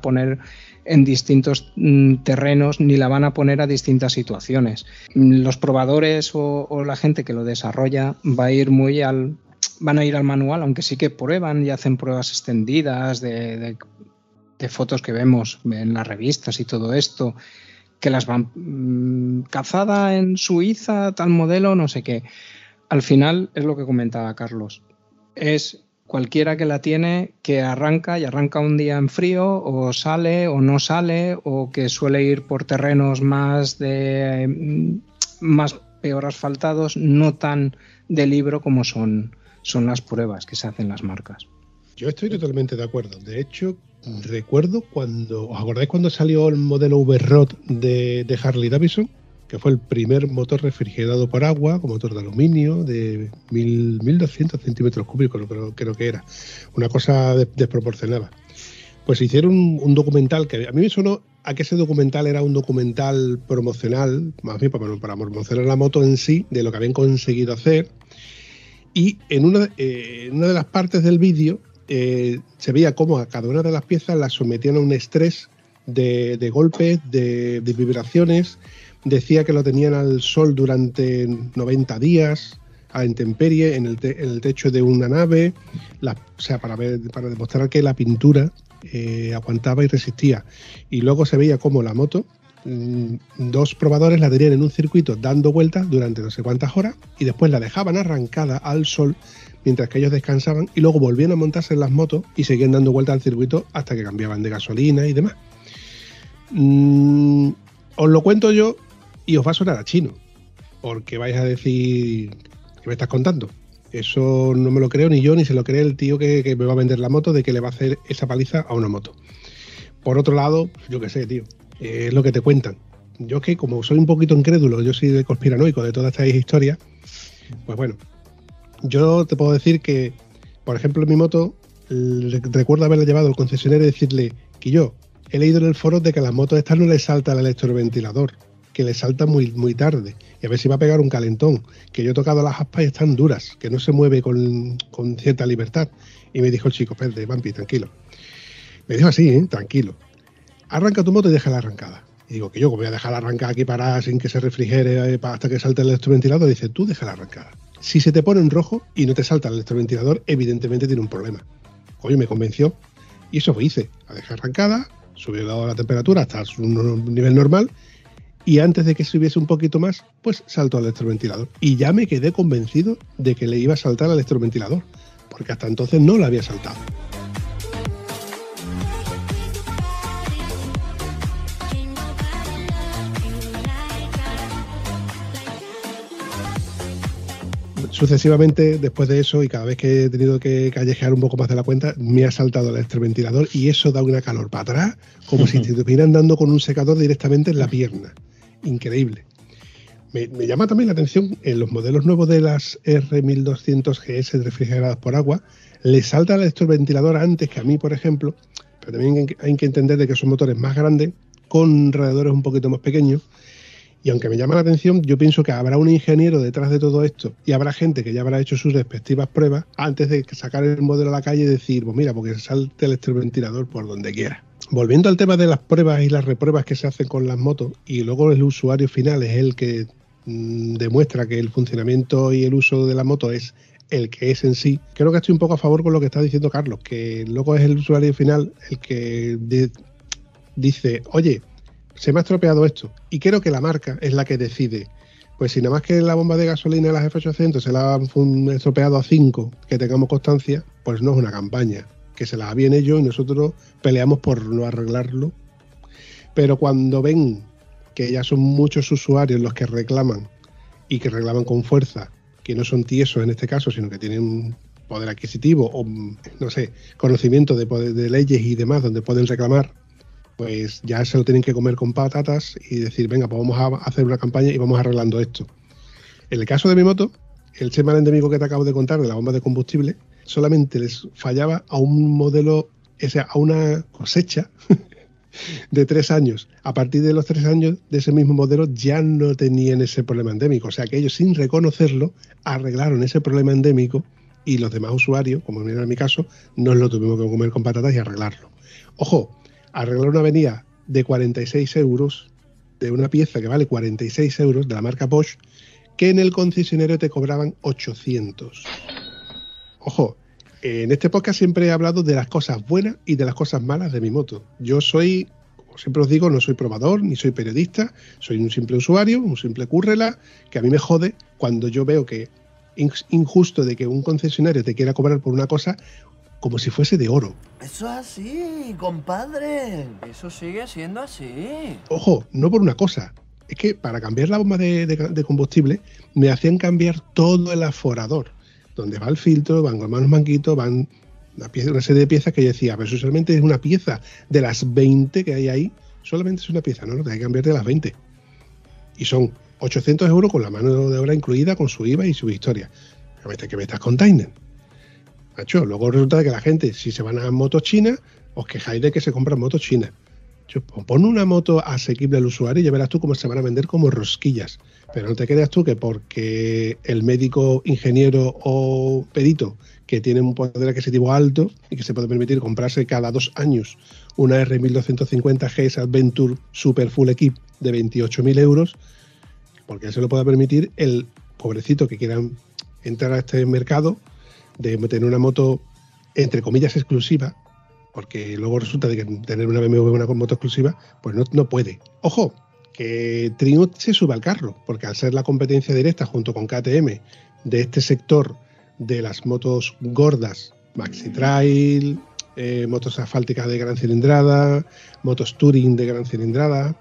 poner en distintos mm, terrenos, ni la van a poner a distintas situaciones. Los probadores o, la gente que lo desarrolla va a ir muy al, van a ir al manual, aunque sí que prueban y hacen pruebas extendidas de- de fotos que vemos en las revistas y todo esto, que las van mm, cazada en Suiza, tal modelo, no sé qué. Al final es lo que comentaba Carlos. Es cualquiera que la tiene que arranca y arranca un día en frío o sale o no sale o que suele ir por terrenos más de mm, más peor asfaltados, no tan de libro como son, son las pruebas que se hacen las marcas. Yo estoy totalmente de acuerdo. De hecho, recuerdo cuando. ¿Os acordáis cuando salió el modelo V-Rod de, de Harley Davidson? Que fue el primer motor refrigerado por agua, con motor de aluminio, de mil- 1200 centímetros cúbicos, creo, creo que era. Una cosa de- desproporcionada. Pues hicieron un, un documental que a mí me sonó a que ese documental era un documental promocional, más bien para, para promocionar la moto en sí, de lo que habían conseguido hacer. Y en una, eh, en una de las partes del vídeo eh, se veía cómo a cada una de las piezas las sometían a un estrés de, golpes, de, vibraciones. Decía que lo tenían al sol durante 90 días, a intemperie, en el, en el techo de una nave, o sea, para, ver, para demostrar que la pintura eh, aguantaba y resistía. Y luego se veía cómo la moto, mm, dos probadores la tenían en un circuito dando vueltas durante no sé cuántas horas y después la dejaban arrancada al sol mientras que ellos descansaban y luego volvían a montarse en las motos y seguían dando vueltas al circuito hasta que cambiaban de gasolina y demás. Mm, os lo cuento yo y os va a sonar a chino, porque vais a decir, ¿qué me estás contando? Eso no me lo creo ni yo, ni se lo cree el tío que, me va a vender la moto de que le va a hacer esa paliza a una moto. Por otro lado, yo qué sé, tío, es lo que te cuentan. Yo que como soy un poquito incrédulo, yo soy de conspiranoico de todas estas historias, pues bueno, yo te puedo decir que, por ejemplo, en mi moto, recuerdo haberla llevado al concesionario y decirle que yo he leído en el foro de que a las motos estas no les salta el electroventilador, que les salta muy, muy tarde, y a ver si va a pegar un calentón, que yo he tocado las aspas y están duras, que no se mueve con, cierta libertad. Y me dijo el chico, espérate, Vampi, tranquilo. Me dijo así, ¿eh? tranquilo. Arranca tu moto y deja la arrancada. Y digo, que yo voy a dejar arrancada aquí parada sin que se refrigere eh, hasta que salte el electroventilador. Dice, tú deja la arrancada. Si se te pone en rojo y no te salta el electroventilador, evidentemente tiene un problema. Coño, me convenció. Y eso hice. La dejé arrancada, subió la temperatura hasta su no- nivel normal. Y antes de que subiese un poquito más, pues saltó al electroventilador. Y ya me quedé convencido de que le iba a saltar al electroventilador. Porque hasta entonces no le había saltado. Sucesivamente después de eso y cada vez que he tenido que callejear un poco más de la cuenta me ha saltado el electroventilador y eso da una calor para atrás como si te [laughs] estuvieran dando con un secador directamente en la pierna. Increíble. Me, me llama también la atención en los modelos nuevos de las R1200 GS refrigeradas por agua le salta el electroventilador antes que a mí por ejemplo pero también hay que- hay que entender de que son motores más grandes con radiadores un poquito más pequeños y aunque me llama la atención, yo pienso que habrá un ingeniero detrás de todo esto y habrá gente que ya habrá hecho sus respectivas pruebas antes de sacar el modelo a la calle y decir, pues mira, porque salte el electroventilador por donde quiera. Volviendo al tema de las pruebas y las repruebas que se hacen con las motos y luego el usuario final es el que mm, demuestra que el funcionamiento y el uso de la moto es el que es en sí, creo que estoy un poco a favor con lo que está diciendo Carlos, que luego es el usuario final el que dice, oye, se me ha estropeado esto. Y creo que la marca es la que decide. Pues si nada más que la bomba de gasolina de las F800 se la han estropeado a 5, que tengamos constancia, pues no es una campaña. Que se la viene ellos y nosotros peleamos por no arreglarlo. Pero cuando ven que ya son muchos usuarios los que reclaman y que reclaman con fuerza, que no son tiesos en este caso, sino que tienen poder adquisitivo o, no sé, conocimiento de, poder- de leyes y demás donde pueden reclamar pues ya se lo tienen que comer con patatas y decir, venga, pues vamos a hacer una campaña y vamos arreglando esto. En el caso de mi moto, el tema endémico que te acabo de contar de la bomba de combustible, solamente les fallaba a un modelo, o sea, a una cosecha [laughs] de tres años. A partir de los tres años de ese mismo modelo ya no tenían ese problema endémico. O sea que ellos sin reconocerlo arreglaron ese problema endémico y los demás usuarios, como era mi caso, nos lo tuvimos que comer con patatas y arreglarlo. Ojo, arreglar una avenida de 46 euros, de una pieza que vale 46 euros, de la marca Bosch, que en el concesionario te cobraban 800. Ojo, en este podcast siempre he hablado de las cosas buenas y de las cosas malas de mi moto. Yo soy, como siempre os digo, no soy probador ni soy periodista, soy un simple usuario, un simple currela, que a mí me jode cuando yo veo que es injusto de que un concesionario te quiera cobrar por una cosa como si fuese de oro. Eso es así, compadre. Eso sigue siendo así. Ojo, no por una cosa. Es que para cambiar la bomba de, de- de combustible me hacían cambiar todo el aforador. Donde va el filtro, van con manos manguitos, van una, pieza, una serie de piezas que yo decía, pero eso solamente es una pieza de las 20 que hay ahí. Solamente es una pieza, ¿no? Te hay que cambiar de las 20. Y son 800 euros con la mano de obra incluida, con su IVA y su historia. Que me, estás container. Luego resulta que la gente, si se van a motos chinas, os quejáis de que se compran motos chinas. Pon- Pon una moto asequible al usuario y ya verás tú cómo se van a vender como rosquillas. Pero no te creas tú que porque el médico, ingeniero o perito que tiene un poder adquisitivo alto y que se puede permitir comprarse cada dos años una R1250 GS Adventure Super Full Equip de 28.000 euros, porque él se lo pueda permitir el pobrecito que quiera entrar a este mercado de tener una moto entre comillas exclusiva, porque luego resulta de que tener una BMW una moto exclusiva, pues no, no puede. Ojo, que Triumph se sube al carro, porque al ser la competencia directa junto con KTM de este sector de las motos gordas, Maxi Trail, eh, motos asfálticas de gran cilindrada, motos Touring de gran cilindrada,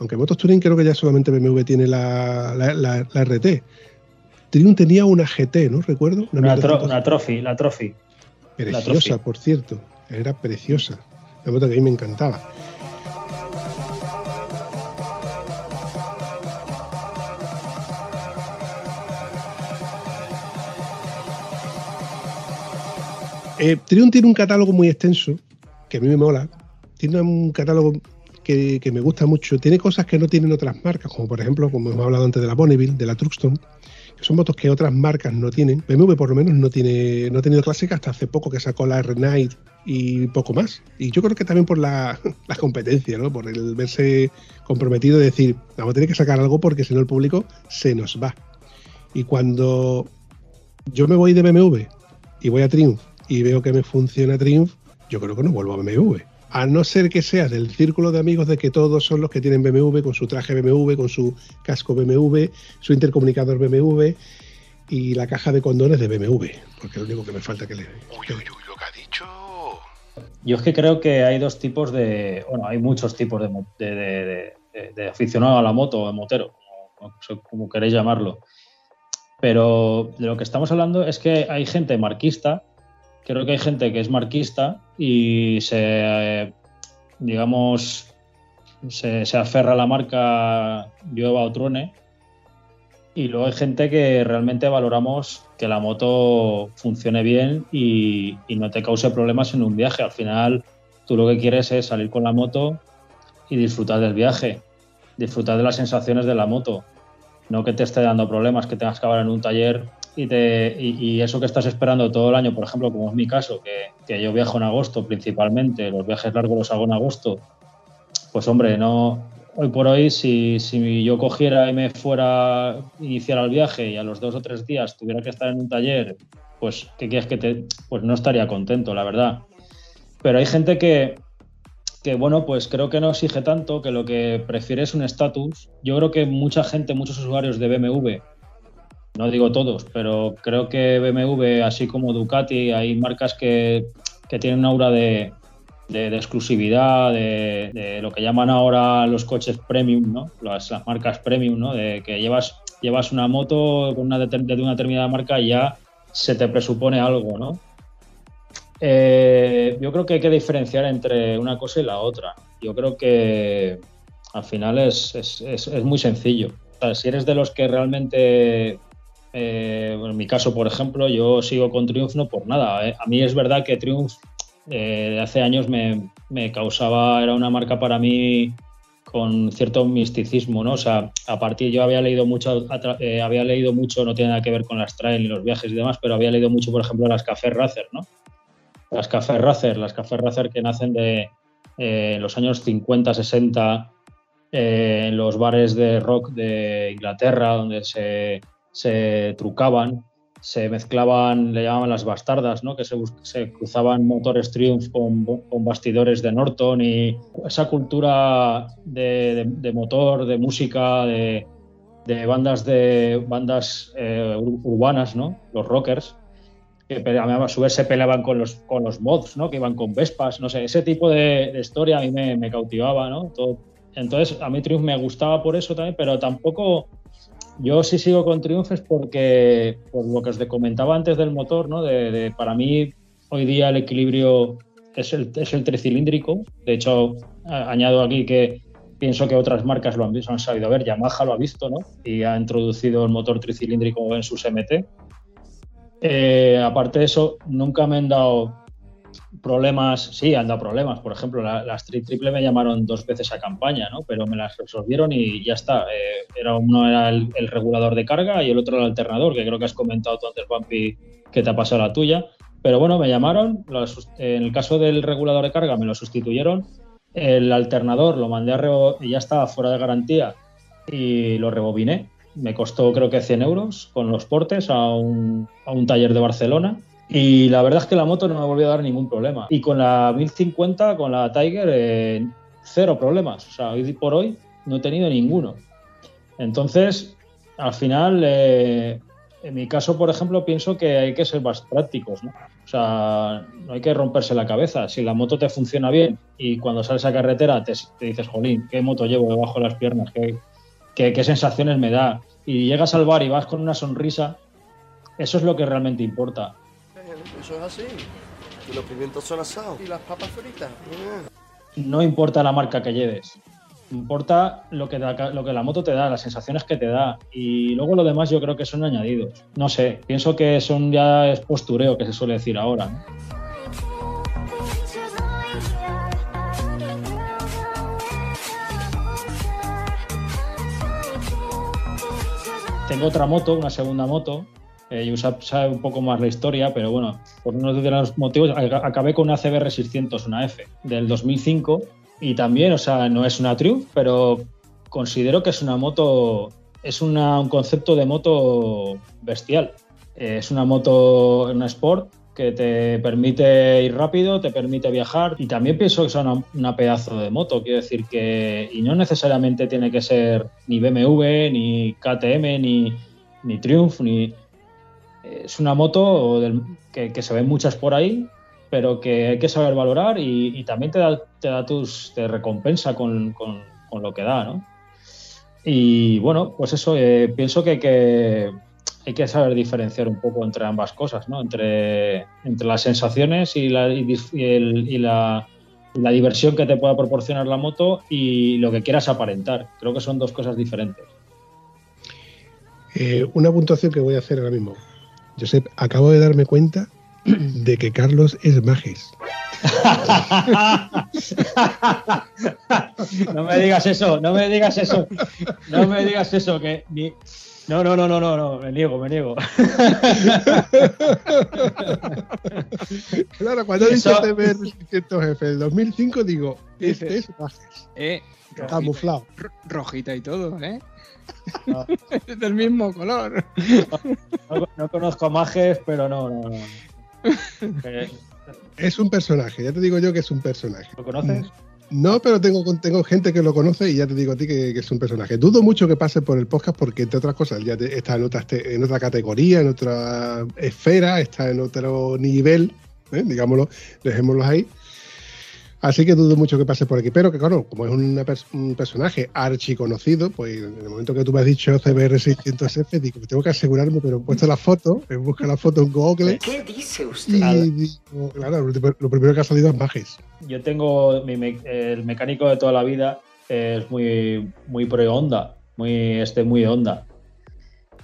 aunque motos Touring creo que ya solamente BMW tiene la, la, RT. Triumph tenía una GT, ¿no? ¿Recuerdo? Una, una, una Trophy, la Trophy. Preciosa, por cierto. Era preciosa. La moto que a mí me encantaba. Eh, tiene un catálogo muy extenso, que a mí me mola. Tiene un catálogo que, que, me gusta mucho. Tiene cosas que no tienen otras marcas, como por ejemplo, como hemos hablado antes de la Bonneville, de la Truxton que son motos que otras marcas no tienen. BMW por lo menos no tiene, no ha tenido clásica hasta hace poco que sacó la R-Night y poco más. Y yo creo que también por la, [laughs] la competencia, ¿no? Por el verse comprometido de decir, vamos a tener que sacar algo porque si no el público se nos va. Y cuando yo me voy de BMW y voy a Triumph y veo que me funciona Triumph, yo creo que no vuelvo a BMW. A no ser que seas del círculo de amigos de que todos son los que tienen BMW, con su traje BMW, con su casco BMW, su intercomunicador BMW y la caja de condones de BMW, porque es lo único que me falta que le... Uy, uy, uy, lo que ha dicho. Yo es que creo que hay dos tipos de. Bueno, hay muchos tipos de, de, de- de- de aficionado a la moto o de motero, como, como- como queréis llamarlo. Pero de lo que estamos hablando es que hay gente marquista, creo que hay gente que es marquista y se, digamos, se, aferra a la marca llueva o truene. Y luego hay gente que realmente valoramos que la moto funcione bien y, y no te cause problemas en un viaje. Al final, tú lo que quieres es salir con la moto y disfrutar del viaje, disfrutar de las sensaciones de la moto, no que te esté dando problemas, que tengas que acabar en un taller y, eso que estás esperando todo el año, por ejemplo, como es mi caso, que, que yo viajo en agosto principalmente, los viajes largos los hago en agosto, pues hombre, no, hoy por hoy, si, si yo cogiera y me fuera, iniciara el viaje y a los dos o tres días tuviera que estar en un taller, pues, ¿qué quieres que te.? Pues no estaría contento, la verdad. Pero hay gente que, que, bueno, pues creo que no exige tanto, que lo que prefiere es un estatus. Yo creo que mucha gente, muchos usuarios de BMW, no digo todos, pero creo que BMW, así como Ducati, hay marcas que, que tienen un aura de, de, exclusividad, de, lo que llaman ahora los coches premium, ¿no? Las, marcas premium, ¿no? De que llevas, llevas una moto con una de una determinada marca y ya se te presupone algo, ¿no? Eh, yo creo que hay que diferenciar entre una cosa y la otra. Yo creo que al final es, es- es- es muy sencillo. O sea, si eres de los que realmente, eh, en mi caso, por ejemplo, yo sigo con Triumph no por nada. eh. A mí es verdad que Triumph eh, de hace años me, me causaba, era una marca para mí con cierto misticismo, ¿no? O sea, a partir yo había leído mucho, había leído mucho, no tiene nada que ver con las trail ni los viajes y demás, pero había leído mucho, por ejemplo, las Café Racer, ¿no? Las Café Racer, las Café Racer que nacen de los años 50, 60, eh, en los bares de rock de Inglaterra, donde se, se trucaban, se mezclaban, le llamaban las bastardas, ¿no? que se, se cruzaban motores Triumph con, con bastidores de Norton y esa cultura de, de- motor, de música, de, de bandas de bandas eh, ur- urbanas, ¿no? los rockers, que a su vez se peleaban con los, con los mods, ¿no? que iban con Vespas, no sé, ese tipo de, historia a mí me, cautivaba. ¿no? Entonces, a mí Triumph me gustaba por eso también, pero tampoco yo sí sigo con Triumph es porque, por lo que os comentaba antes del motor, ¿no? Para mí, hoy día el equilibrio es el, es el tricilíndrico. De hecho, añado aquí que pienso que otras marcas lo han, visto, han sabido ver. Yamaha lo ha visto, ¿no? Y ha introducido el motor tricilíndrico en sus MT. Eh, aparte de eso, nunca me han dado problemas, sí, han dado problemas. Por ejemplo, la- las tri triple me llamaron dos veces a campaña, ¿no? Pero me las resolvieron y ya está. Eh, era uno era el, regulador de carga y el otro el alternador, que creo que has comentado tú antes, Bumpy, que te ha pasado la tuya. Pero bueno, me llamaron. en el caso del regulador de carga me lo sustituyeron. El alternador lo mandé a y ya estaba fuera de garantía y lo rebobiné. Me costó creo que 100 euros con los portes a un, a un taller de Barcelona. Y la verdad es que la moto no me volvió a dar ningún problema. Y con la 1050, con la Tiger, eh, cero problemas. O sea, hoy por hoy no he tenido ninguno. Entonces, al final, eh, en mi caso, por ejemplo, pienso que hay que ser más prácticos. ¿no? O sea, no hay que romperse la cabeza. Si la moto te funciona bien y cuando sales a carretera te, te dices, jolín, ¿qué moto llevo debajo de las piernas? ¿Qué, qué, qué sensaciones me da? Y llegas al bar y vas con una sonrisa, eso es lo que realmente importa eso es así. Y los pimientos son asados. Y las papas fritas. No importa la marca que lleves. Importa lo que, la, lo que la moto te da, las sensaciones que te da. Y luego lo demás yo creo que son añadidos. No sé, pienso que son ya es postureo que se suele decir ahora. Tengo otra moto, una segunda moto, eh, sabe un poco más la historia, pero bueno, por uno de los motivos, acabé con una CBR 600, una F, del 2005. Y también, o sea, no es una Triumph, pero considero que es una moto, es un concepto de moto bestial. Eh, es una moto, una Sport que te permite ir rápido, te permite viajar y también pienso que es una, una pedazo de moto, quiero decir que, y no necesariamente tiene que ser ni BMW, ni KTM, ni, ni Triumph, ni... Es una moto que, se ven muchas por ahí, pero que hay que saber valorar y, también te da, te da tus, te recompensa con, con- lo que da, ¿no? Y bueno, pues eso, eh, pienso que, hay que saber diferenciar un poco entre ambas cosas, ¿no? Entre, entre las sensaciones y la, y la, la diversión que te pueda proporcionar la moto y lo que quieras aparentar. Creo que son dos cosas diferentes. Eh, una puntuación que voy a hacer ahora mismo. Josep, acabo de darme cuenta de que Carlos es Majes. [laughs] no me digas eso, no me digas eso, no me digas eso, que ni... No, no, no, no, no, no, me niego, me niego. Claro, cuando he dicho Eso- TBR 600F del 2005, digo, este es Majes. Eh, Camuflado. ro- rojita y todo, ¿eh? No. [laughs] es del mismo color. No, no conozco a Majes, pero no, no, no. Eh, [laughs] Es un personaje, ya te digo yo que es un personaje. ¿Lo conoces? No, pero tengo, tengo gente que lo conoce y ya te digo a ti que, que es un personaje. Dudo mucho que pase por el podcast porque, entre otras cosas, ya te- está en otra, este- en otra categoría, en otra esfera, está en otro nivel, ¿eh? digámoslo, dejémoslo ahí. Así que dudo mucho que pase por aquí. Pero que, claro, como es una pers- un personaje archiconocido, pues en el momento que tú me has dicho CBR 600F, digo, tengo que asegurarme, pero he puesto la foto, he buscado la foto en Google ¿Qué dice y usted? digo, claro, lo primero que ha salido es Majes. Yo tengo mi me- el mecánico de toda la vida es muy muy pro Honda, muy este muy Honda.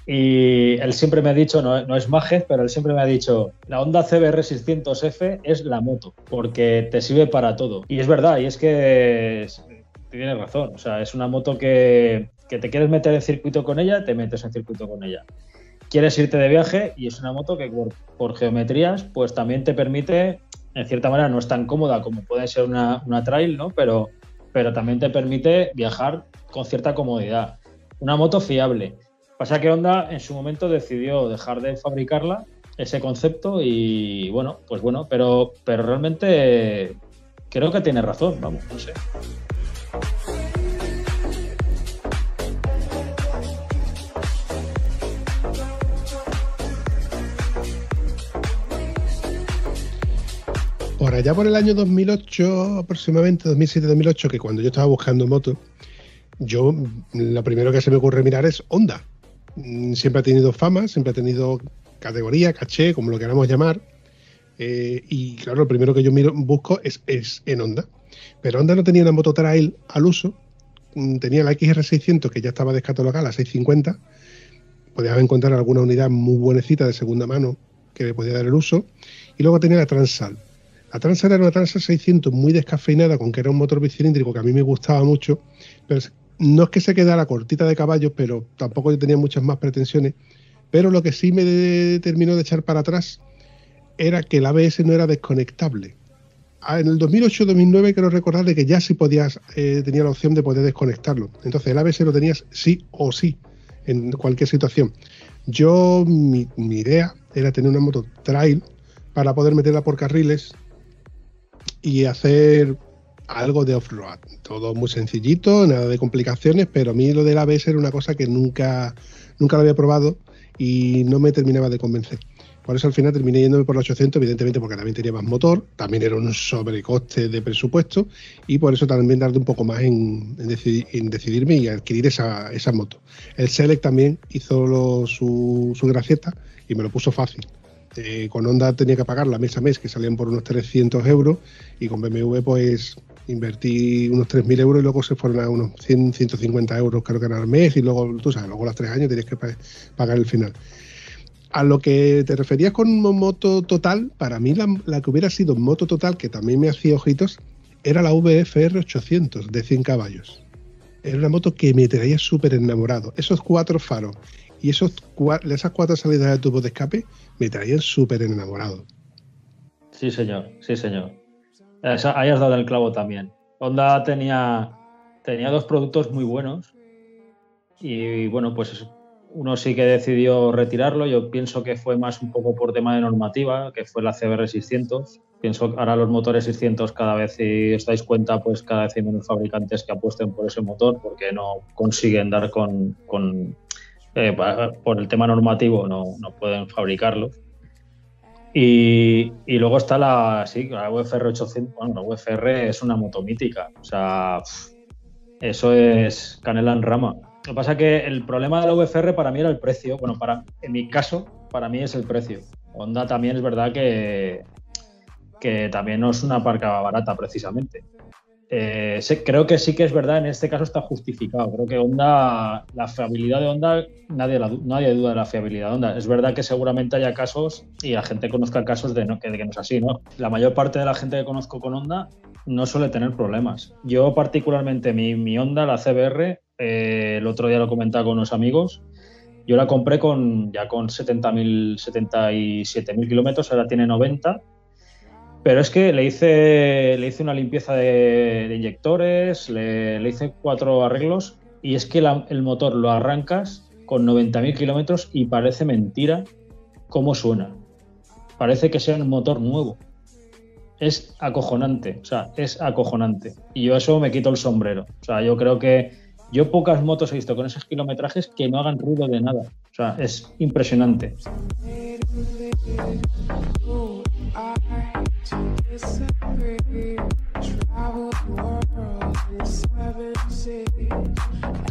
Y él siempre me ha dicho, no, no es Majes, pero él siempre me ha dicho, la Honda CBR 600F es la moto, porque te sirve para todo. Y es verdad, y es que es- tienes razón, o sea, es una moto que, que te quieres meter en circuito con ella, te metes en circuito con ella. Quieres irte de viaje y es una moto que por, por geometrías pues también te permite, en cierta manera no es tan cómoda como puede ser una, una trail, ¿no? Pero, pero también te permite viajar con cierta comodidad. Una moto fiable. Pasa que Honda en su momento decidió dejar de fabricarla, ese concepto, y bueno, pues bueno, pero, pero realmente creo que tiene razón, vamos, no sé. Por allá por el año 2008, aproximadamente 2007-2008, que cuando yo estaba buscando moto, yo lo primero que se me ocurre mirar es Honda. Mm, Siempre ha tenido fama, siempre ha tenido categoría, caché, como lo queramos llamar. Eh, y claro, lo primero que yo miro, busco es, es en Honda. Pero Honda no tenía una moto trail al uso. Mm, Tenía la XR600 que ya estaba descatalogada, la 650. Podías encontrar alguna unidad muy buenecita de segunda mano que le podía dar el uso. Y luego tenía la Transal. La Transal era una Transal 600 muy descafeinada, con que era un motor bicilíndrico que a mí me gustaba mucho, pero no es que se quedara cortita de caballos, pero tampoco yo tenía muchas más pretensiones. Pero lo que sí me de- terminó de echar para atrás era que el ABS no era desconectable. Ah, En el 2008-2009 quiero recordarle que ya sí podías, eh, tenía la opción de poder desconectarlo. Entonces el ABS lo tenías sí o sí en cualquier situación. Yo, mi, mi idea era tener una moto trail para poder meterla por carriles y hacer algo de off-road. Todo muy sencillito, nada de complicaciones, pero a mí lo del ABS era una cosa que nunca, nunca lo había probado y no me terminaba de convencer. Por eso al final terminé yéndome por los 800, evidentemente porque también tenía más motor, también era un sobrecoste de presupuesto y por eso también tardé un poco más en, en decidi- en decidirme y adquirir esa, moto. El Select también hizo su, su gracieta y me lo puso fácil. Eh, con Honda tenía que pagarla mes a mes, que salían por unos 300 euros, y con BMW pues invertí unos 3.000 euros y luego se fueron a unos 100, 150 euros creo que era al mes y luego, tú sabes, luego los tres años tenías que pa- pagar el final. A lo que te referías con mo- moto total, para mí la, que hubiera sido moto total, que también me hacía ojitos, era la VFR 800 de 100 caballos. Era una moto que me traía súper enamorado. Esos cuatro faros Y esos, esas cuatro salidas de tubo de escape me traían súper enamorado. Sí, señor, sí, señor. Esa- ahí has dado el clavo también. Honda tenía, tenía dos productos muy buenos y bueno, pues uno sí que decidió retirarlo. Yo pienso que fue más un poco por tema de normativa, que fue la CBR 600. Pienso que ahora los motores 600 cada vez, si os dais cuenta, pues cada vez hay menos fabricantes que apuesten por ese motor porque no consiguen dar con, con eh, por el tema normativo no, no pueden fabricarlos. Y, luego está la, sí, la UFR 800. Bueno, la UFR es una moto mítica. O sea, eso es canela en rama. Lo que pasa es que el problema de la VFR para mí era el precio. Bueno, para, en mi caso, para mí es el precio. Honda también es verdad que, que también no es una marca barata precisamente. Eh, creo que sí que es verdad, en este caso está justificado. Creo que Honda, la fiabilidad de Honda, nadie, la nadie duda de la fiabilidad de Honda. Es verdad que seguramente haya casos y la gente conozca casos de, no, que, de que no es así, ¿no? La mayor parte de la gente que conozco con Honda no suele tener problemas. Yo particularmente, mi, mi Honda, la CBR, eh, el otro día lo comentaba con unos amigos, yo la compré con ya con 70.000, 77.000 kilómetros, ahora tiene 90. Pero es que le hice, le hice una limpieza de, inyectores, le, hice cuatro arreglos y es que el motor lo arrancas con 90.000 kilómetros y parece mentira cómo suena. Parece que sea un motor nuevo. Es acojonante, o sea, es acojonante. Y yo eso me quito el sombrero. O sea, yo creo que yo pocas motos he visto con esos kilometrajes que no hagan ruido de nada. O sea, es impresionante.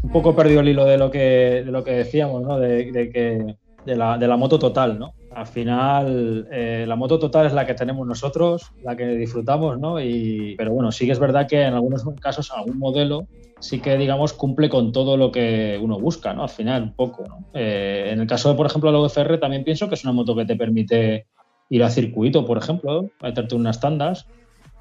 Un poco perdido el hilo de lo que, de lo que decíamos, ¿no? De, de que, de, la, de la moto total, ¿no? Al final, eh, la moto total es la que tenemos nosotros, la que disfrutamos, ¿no? Y, pero bueno, sí que es verdad que en algunos casos, algún modelo sí que, digamos, cumple con todo lo que uno busca, ¿no? Al final, un poco, ¿no? Eh, en el caso, de, por ejemplo, la UFR, también pienso que es una moto que te permite ir a circuito, por ejemplo, meterte unas tandas,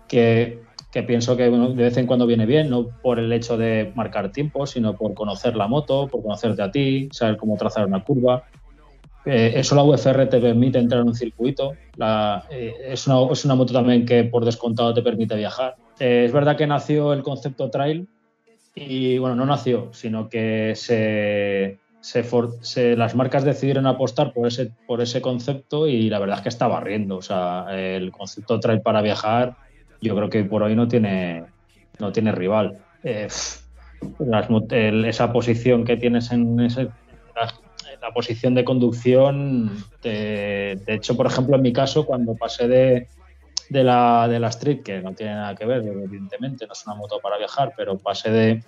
que, pienso que de vez en cuando viene bien, no por el hecho de marcar tiempo, sino por conocer la moto, por conocerte a ti, saber cómo trazar una curva. Eh, eso la UFR te permite entrar en un circuito. Eh, es, una, es, una, moto también que por descontado te permite viajar. Eh, es verdad que nació el concepto trail y bueno, no nació, sino que se, se, las marcas decidieron apostar por ese, por ese concepto y la verdad es que está barriendo. O sea, el concepto trail para viajar yo creo que por hoy no tiene, no tiene rival. Eh, esa posición que tienes en ese, la, la posición de conducción, de, de, hecho, por ejemplo, en mi caso, cuando pasé de, de, la, de la Street, que no tiene nada que ver, evidentemente, no es una moto para viajar, pero pasé de,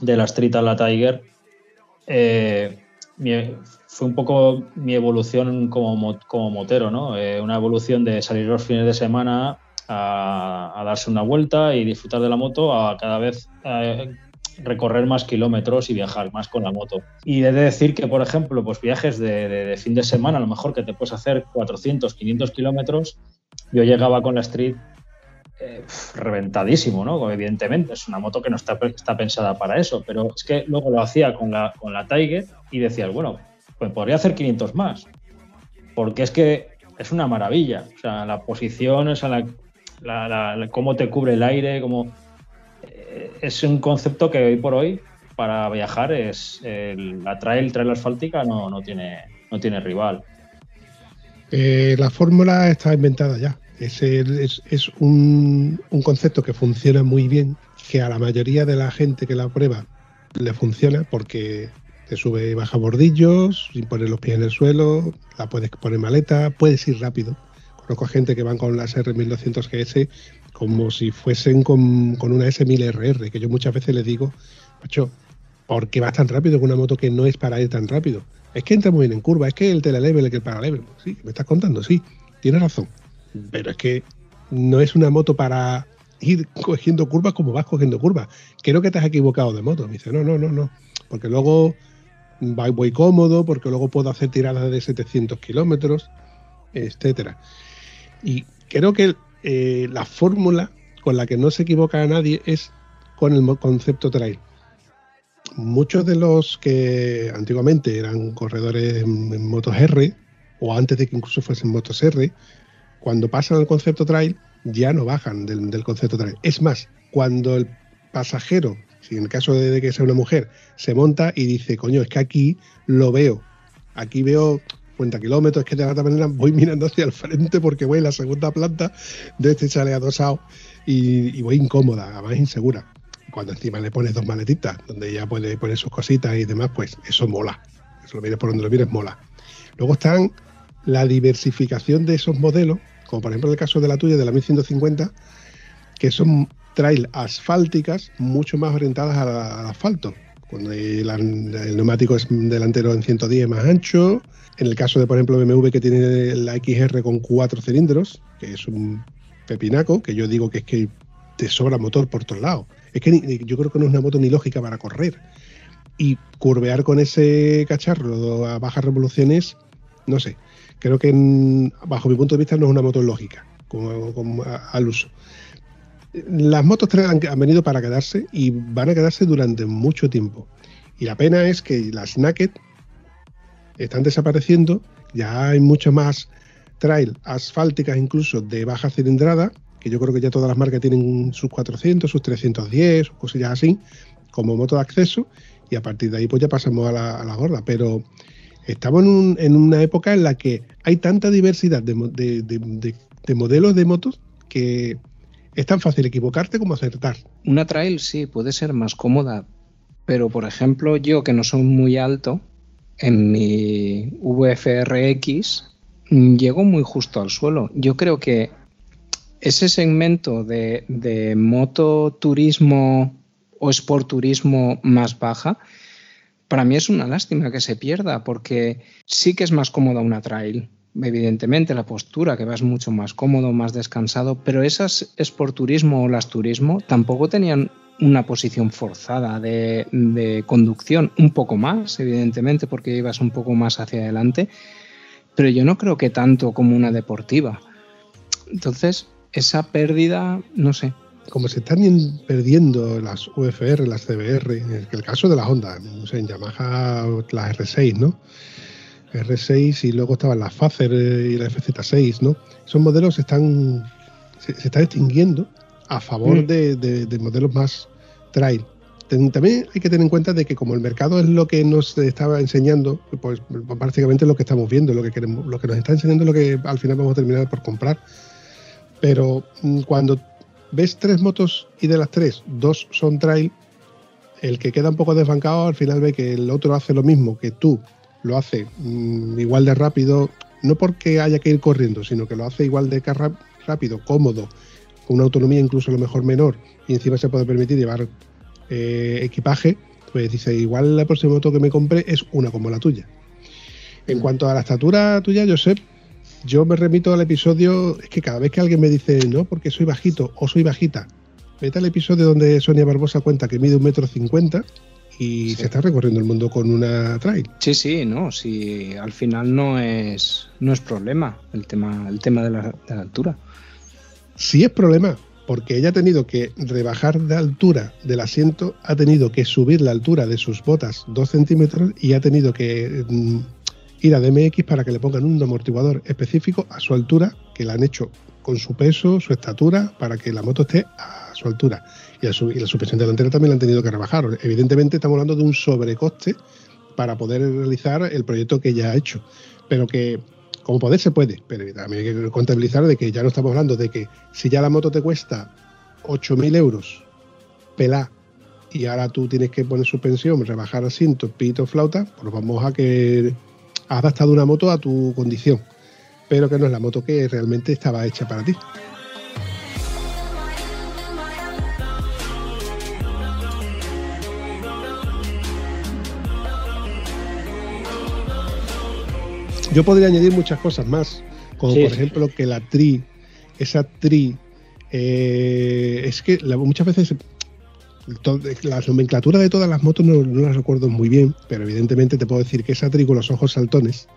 de la Street a la Tiger, eh, fue un poco mi evolución como, como motero, ¿no? Eh, una evolución de salir los fines de semana a, darse una vuelta y disfrutar de la moto a cada vez a recorrer más kilómetros y viajar más con la moto. Y he de decir que, por ejemplo, pues viajes de, de, de fin de semana, a lo mejor que te puedes hacer 400, 500 kilómetros, yo llegaba con la Street eh, reventadísimo, ¿no? Evidentemente, es una moto que no está, pensada para eso, pero es que luego lo hacía con la, con la Tiger y decías, bueno, pues podría hacer 500 más, porque es que es una maravilla, o sea, la posición, o sea, la, cómo te cubre el aire, cómo... Eh, es un concepto que hoy por hoy para viajar es la trail, trail asfáltica no, no, tiene, no tiene rival. Eh, la fórmula está inventada ya. Es, es, es un, concepto que funciona muy bien, que a la mayoría de la gente que la prueba le funciona porque te sube y baja bordillos, sin poner los pies en el suelo, la puedes poner maleta, puedes ir rápido. Conozco gente que van con las R1200 GS como si fuesen con, una S1000RR, que yo muchas veces les digo, macho, ¿por qué vas tan rápido con una moto que no es para ir tan rápido? Es que entra muy bien en curva, es que el telelevel, que el paralevel. Sí, me estás contando, sí, tienes razón. Pero es que no es una moto para ir cogiendo curvas como vas cogiendo curvas. Creo que te has equivocado de moto. Me dice, no, no, no, no. Porque luego voy cómodo, porque luego puedo hacer tiradas de 700 kilómetros, etcétera. Y creo que eh, la fórmula con la que no se equivoca a nadie es con el concepto trail. muchos de los que antiguamente eran corredores en, en motos R, o antes de que incluso fuesen motos R, cuando pasan al concepto trail, ya no bajan del, del concepto trail. Es más, cuando el pasajero, si en el caso de, que sea una mujer, se monta y dice, coño, es que aquí lo veo, aquí veo cuenta kilómetros, es que de alguna manera voy mirando hacia el frente porque voy en la segunda planta de este chale adosado y, y voy incómoda, además insegura. Cuando encima le pones dos maletitas, donde ya puede poner sus cositas y demás, pues eso mola. Eso lo mires por donde lo mires, mola. Luego están la diversificación de esos modelos, como por ejemplo el caso de la tuya, de la 1150, que son trail asfálticas mucho más orientadas al asfalto. Cuando el, neumático es delantero en 110 más ancho. En el caso de, por ejemplo, BMW que tiene la XR con cuatro cilindros, que es un pepinaco, que yo digo que es que te sobra motor por todos lados. Es que yo creo que no es una moto ni lógica para correr. Y curvear con ese cacharro a bajas revoluciones, no sé. Creo que bajo mi punto de vista no es una moto lógica como, al uso. Las motos han, venido para quedarse y van a quedarse durante mucho tiempo. Y la pena es que las naked están desapareciendo. Ya hay mucho más trail asfálticas, incluso de baja cilindrada, que yo creo que ya todas las marcas tienen sus 400, sus 310, sus cosillas así, como moto de acceso. Y a partir de ahí, pues ya pasamos a la, a la gorda. Pero estamos en, un- en una época en la que hay tanta diversidad de, mo- de- de- de- de modelos de motos que es tan fácil equivocarte como acertar. Una trail sí puede ser más cómoda, pero por ejemplo yo que no soy muy alto, en mi VFRX llego muy justo al suelo. Yo creo que ese segmento de, mototurismo o sporturismo más baja, para mí es una lástima que se pierda, porque sí que es más cómoda una trail. Evidentemente, la postura, que vas mucho más cómodo, más descansado, pero esas sporturismo o las turismo tampoco tenían una posición forzada de conducción, un poco más, evidentemente, porque ibas un poco más hacia adelante, pero yo no creo que tanto como una deportiva. Entonces, esa pérdida, no sé, Como se están perdiendo las UFR, las CBR, en el, caso de las Honda, en Yamaha las R6, ¿no? R6 y luego estaban las Facer eh, y la FZ6, ¿no? Esos modelos están, se, se están extinguiendo a favor Mm. de, de- de modelos más trail. También hay que tener en cuenta de que como el mercado es lo que nos estaba enseñando, pues prácticamente lo que estamos viendo, lo que queremos, lo que nos está enseñando es lo que al final vamos a terminar por comprar. Pero mm, cuando ves tres motos y de las tres, dos son trail, el que queda un poco desbancado al final ve que el otro hace lo mismo que tú, lo hace mm, igual de rápido, no porque haya que ir corriendo, sino que lo hace igual de rápido, cómodo, con una autonomía incluso a lo mejor menor, y encima se puede permitir llevar eh, equipaje, pues dice, igual la próxima moto que me compre es una como la tuya. En cuanto a la estatura tuya, Josep, yo me remito al episodio, es que cada vez que alguien me dice, no, porque soy bajito o soy bajita, vete al episodio donde Sonia Barbosa cuenta que mide un metro cincuenta y Sí. se está recorriendo el mundo con una trail. Sí, sí, no, sí, al final no es, no es problema el tema, el tema de la, de la altura. Sí es problema, porque ella ha tenido que rebajar de altura del asiento, ha tenido que subir la altura de sus botas dos centímetros y ha tenido que mm, ir a DMX para que le pongan un amortiguador específico a su altura, que la han hecho con su peso, su estatura, para que la moto esté a su altura. Y, a su- la suspensión delantera también la han tenido que rebajar. Evidentemente estamos hablando de un sobrecoste para poder realizar el proyecto que ella ha hecho. Pero que como poder se puede, pero también hay que contabilizar de que ya no estamos hablando de que si ya la moto te cuesta 8.000 euros, pelá, y ahora tú tienes que poner suspensión, rebajar asiento, pito, flauta, pues vamos a que adaptado una moto a tu condición, pero que no es la moto que realmente estaba hecha para ti. Yo podría añadir muchas cosas más, como Sí, por ejemplo que la tri, esa tri, eh, es que la- muchas veces to- la nomenclatura de todas las motos no, no las recuerdo muy bien, pero evidentemente te puedo decir que esa tri con los ojos saltones,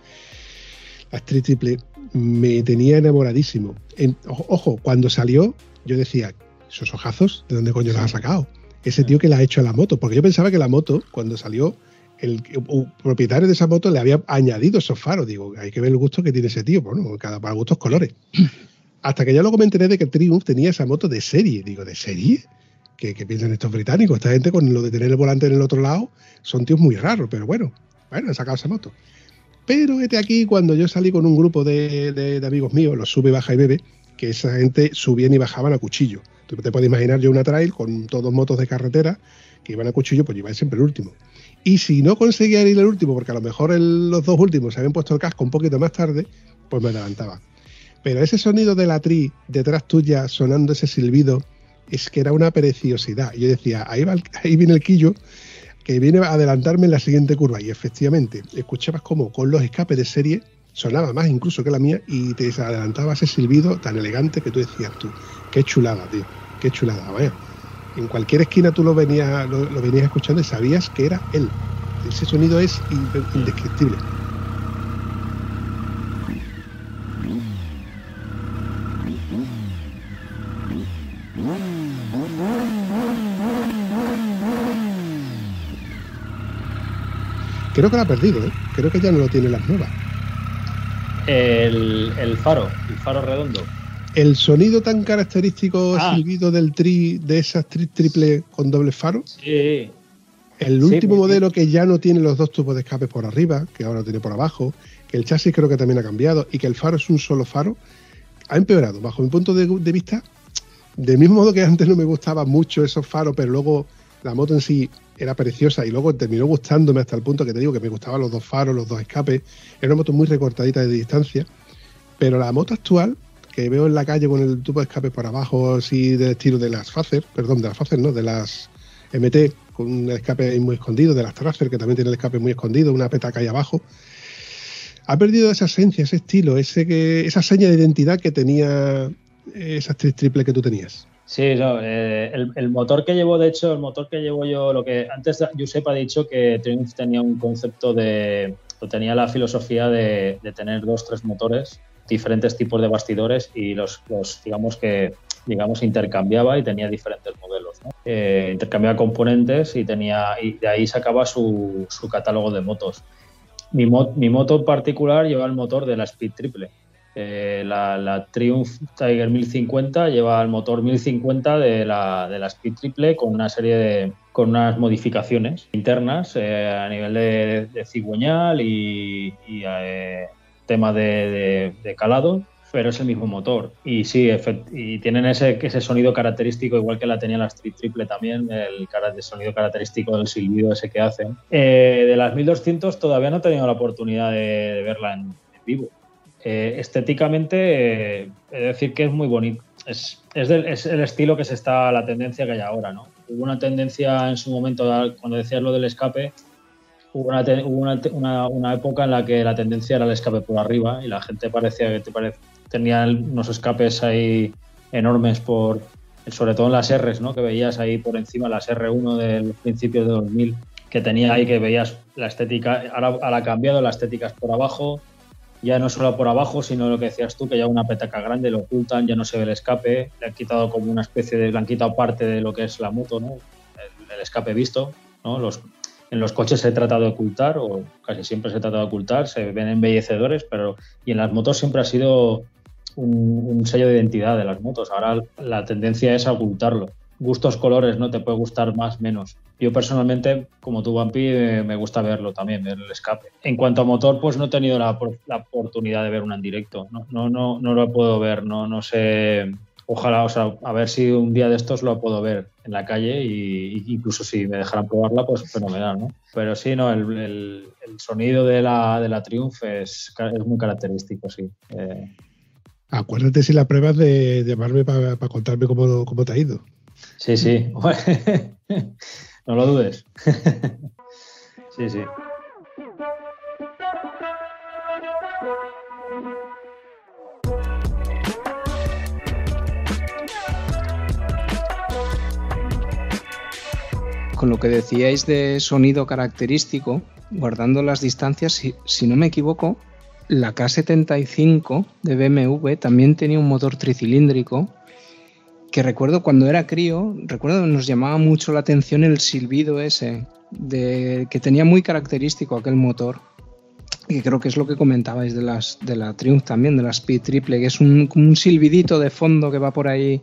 la tri triple, me tenía enamoradísimo. En- ojo, cuando salió, yo decía, esos ojazos, ¿de dónde coño los ha sacado? ese tío que le ha hecho a la moto, porque yo pensaba que la moto, cuando salió, el propietario de esa moto le había añadido esos faros. Digo, hay que ver el gusto que tiene ese tío, bueno, cada para gustos colores. [laughs] Hasta que ya luego me enteré de que Triumph tenía esa moto de serie. Digo, ¿de serie? ¿Qué, qué piensan estos británicos? Esta gente con lo de tener el volante en el otro lado son tíos muy raros, pero bueno, bueno, han sacado esa moto. Pero este aquí, cuando yo salí con un grupo de, de- amigos míos, los sube, baja y bebe, que esa gente subían y bajaban a cuchillo. Tú te puedes imaginar yo una trail con todos motos de carretera que iban a cuchillo, pues iban siempre el último. Y si no conseguía ir el último, porque a lo mejor los dos últimos se habían puesto el casco un poquito más tarde, pues me adelantaba. Pero ese sonido de la tri detrás tuya sonando ese silbido es que era una preciosidad. Yo decía, ahí, va el- ahí viene el quillo que viene a adelantarme en la siguiente curva. Y efectivamente, escuchabas como con los escapes de serie sonaba más incluso que la mía y te adelantaba ese silbido tan elegante que tú decías tú. Qué chulada, tío. Qué chulada, vaya. En cualquier esquina tú lo venías, lo, lo venías escuchando y sabías que era él. Ese sonido es in- indescriptible. Creo que lo ha perdido, ¿eh? Creo que ya no lo tiene las nuevas. El, el faro, el faro redondo. El sonido tan característico Ah. silbido del tri, de esas tri triple con doble faro, Sí, el último sí. modelo que ya no tiene los dos tubos de escape por arriba, que ahora lo tiene por abajo, que el chasis creo que también ha cambiado y que el faro es un solo faro, ha empeorado. Bajo mi punto de, de vista, del mismo modo que antes no me gustaban mucho esos faros, pero luego la moto en sí era preciosa y luego terminó gustándome hasta el punto que te digo que me gustaban los dos faros, los dos escapes. Era una moto muy recortadita de distancia. Pero la moto actual, que veo en la calle con el tubo de escape por abajo, así del estilo de las Facer, perdón, de las Facer, no, de las MT, con un escape muy escondido, de las Tracer, que también tiene el escape muy escondido, una petaca ahí abajo. Ha perdido esa esencia, ese estilo, ese que, esa seña de identidad que tenía eh, esas tres triples que tú tenías. Sí, no, eh, el, el motor que llevo, de hecho, el motor que llevo yo, lo que antes Josep ha dicho que Triumph tenía un concepto de, o tenía la filosofía de, de tener dos, tres motores, diferentes tipos de bastidores y los, los digamos que, digamos, intercambiaba y tenía diferentes modelos. ¿no? Eh, intercambiaba componentes y tenía, y de ahí sacaba su, su catálogo de motos. Mi, mo- mi moto en particular lleva el motor de la Speed Triple. Eh, la, la Triumph Tiger 1050 lleva el motor 1050 de la, de la Speed Triple con una serie de con unas modificaciones internas eh, a nivel de, de cigüeñal y, y, eh, tema de, de- calado, pero es el mismo motor. Y sí, y tienen ese, ese sonido característico, igual que la tenía la Street Triple también, el, el sonido característico del silbido ese que hacen. Eh, de las 1200 todavía no he tenido la oportunidad de verla en, en vivo. Eh, estéticamente, eh, de decir que es muy bonito. Es, es, el estilo que se está, la tendencia que hay ahora, ¿no? Hubo una tendencia en su momento, cuando decías lo del escape, hubo una, una, una- época en la que la tendencia era el escape por arriba y la gente parecía que te tenía unos escapes ahí enormes por, sobre todo en las Rs, ¿no? Que veías ahí por encima las R1 del principio de 2000, que tenía ahí que veías la estética, ahora, ahora ha cambiado, la estética es por abajo, ya no solo por abajo, sino lo que decías tú, que ya una petaca grande lo ocultan, ya no se ve el escape, le han quitado como una especie de, le han parte de lo que es la moto, ¿no? El, escape visto, ¿no? Los, en los coches se trata de ocultar, o casi siempre se trata de ocultar, se ven embellecedores, pero y en las motos siempre ha sido un, un sello de identidad de las motos. Ahora la tendencia es a ocultarlo. Gustos colores, ¿no? Te puede gustar más, menos. Yo personalmente, como tú, Vampi, eh, me gusta verlo también, ver el escape. En cuanto a motor, pues no he tenido la, por- la oportunidad de ver una en directo. No, no, no, no lo puedo ver, no, no sé. Ojalá, o sea, a ver si un día de estos lo puedo ver en la calle y, y incluso si me dejaran probarla, pues fenomenal, ¿no? Pero sí, no, el, el- el sonido de la, de la Triumph es, es muy característico, sí. Eh, Acuérdate si la pruebas de llamarme para contarme cómo, cómo te ha ido. Sí, sí. [laughs] [laughs] no lo dudes. [laughs] sí, sí. Con lo que decíais de sonido característico, guardando las distancias, si, si no me equivoco, la K75 de BMW también tenía un motor tricilíndrico que recuerdo cuando era crío, recuerdo que nos llamaba mucho la atención el silbido ese, de, que tenía muy característico aquel motor. Y creo que es lo que comentabais de las de la Triumph también, de la Speed Triple, que es un, un silbidito de fondo que va por ahí,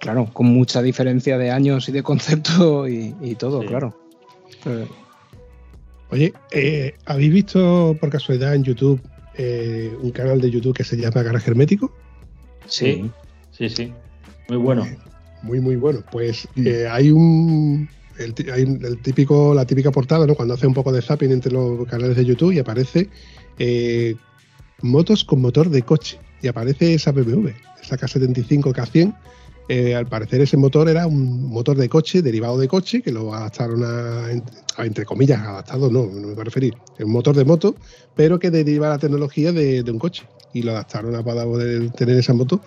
claro, con mucha diferencia de años y de concepto [laughs] y, y todo, Sí. claro. Eh, Oye, eh, ¿habéis visto por casualidad en YouTube eh, un canal de YouTube que se llama Garaje Hermético? Sí, sí, sí. Muy bueno. Muy, muy bueno. Pues eh, hay un. El, hay el típico, la típica portada, ¿no? Cuando hace un poco de zapping entre los canales de YouTube y aparece eh, motos con motor de coche. Y aparece esa BMW, esa K75 K100. Eh, al parecer ese motor era un motor de coche, derivado de coche, que lo adaptaron a, a, entre comillas, adaptado no, no me voy a referir. Es un motor de moto, pero que deriva la tecnología de, de un coche. Y lo adaptaron a para poder tener esa moto.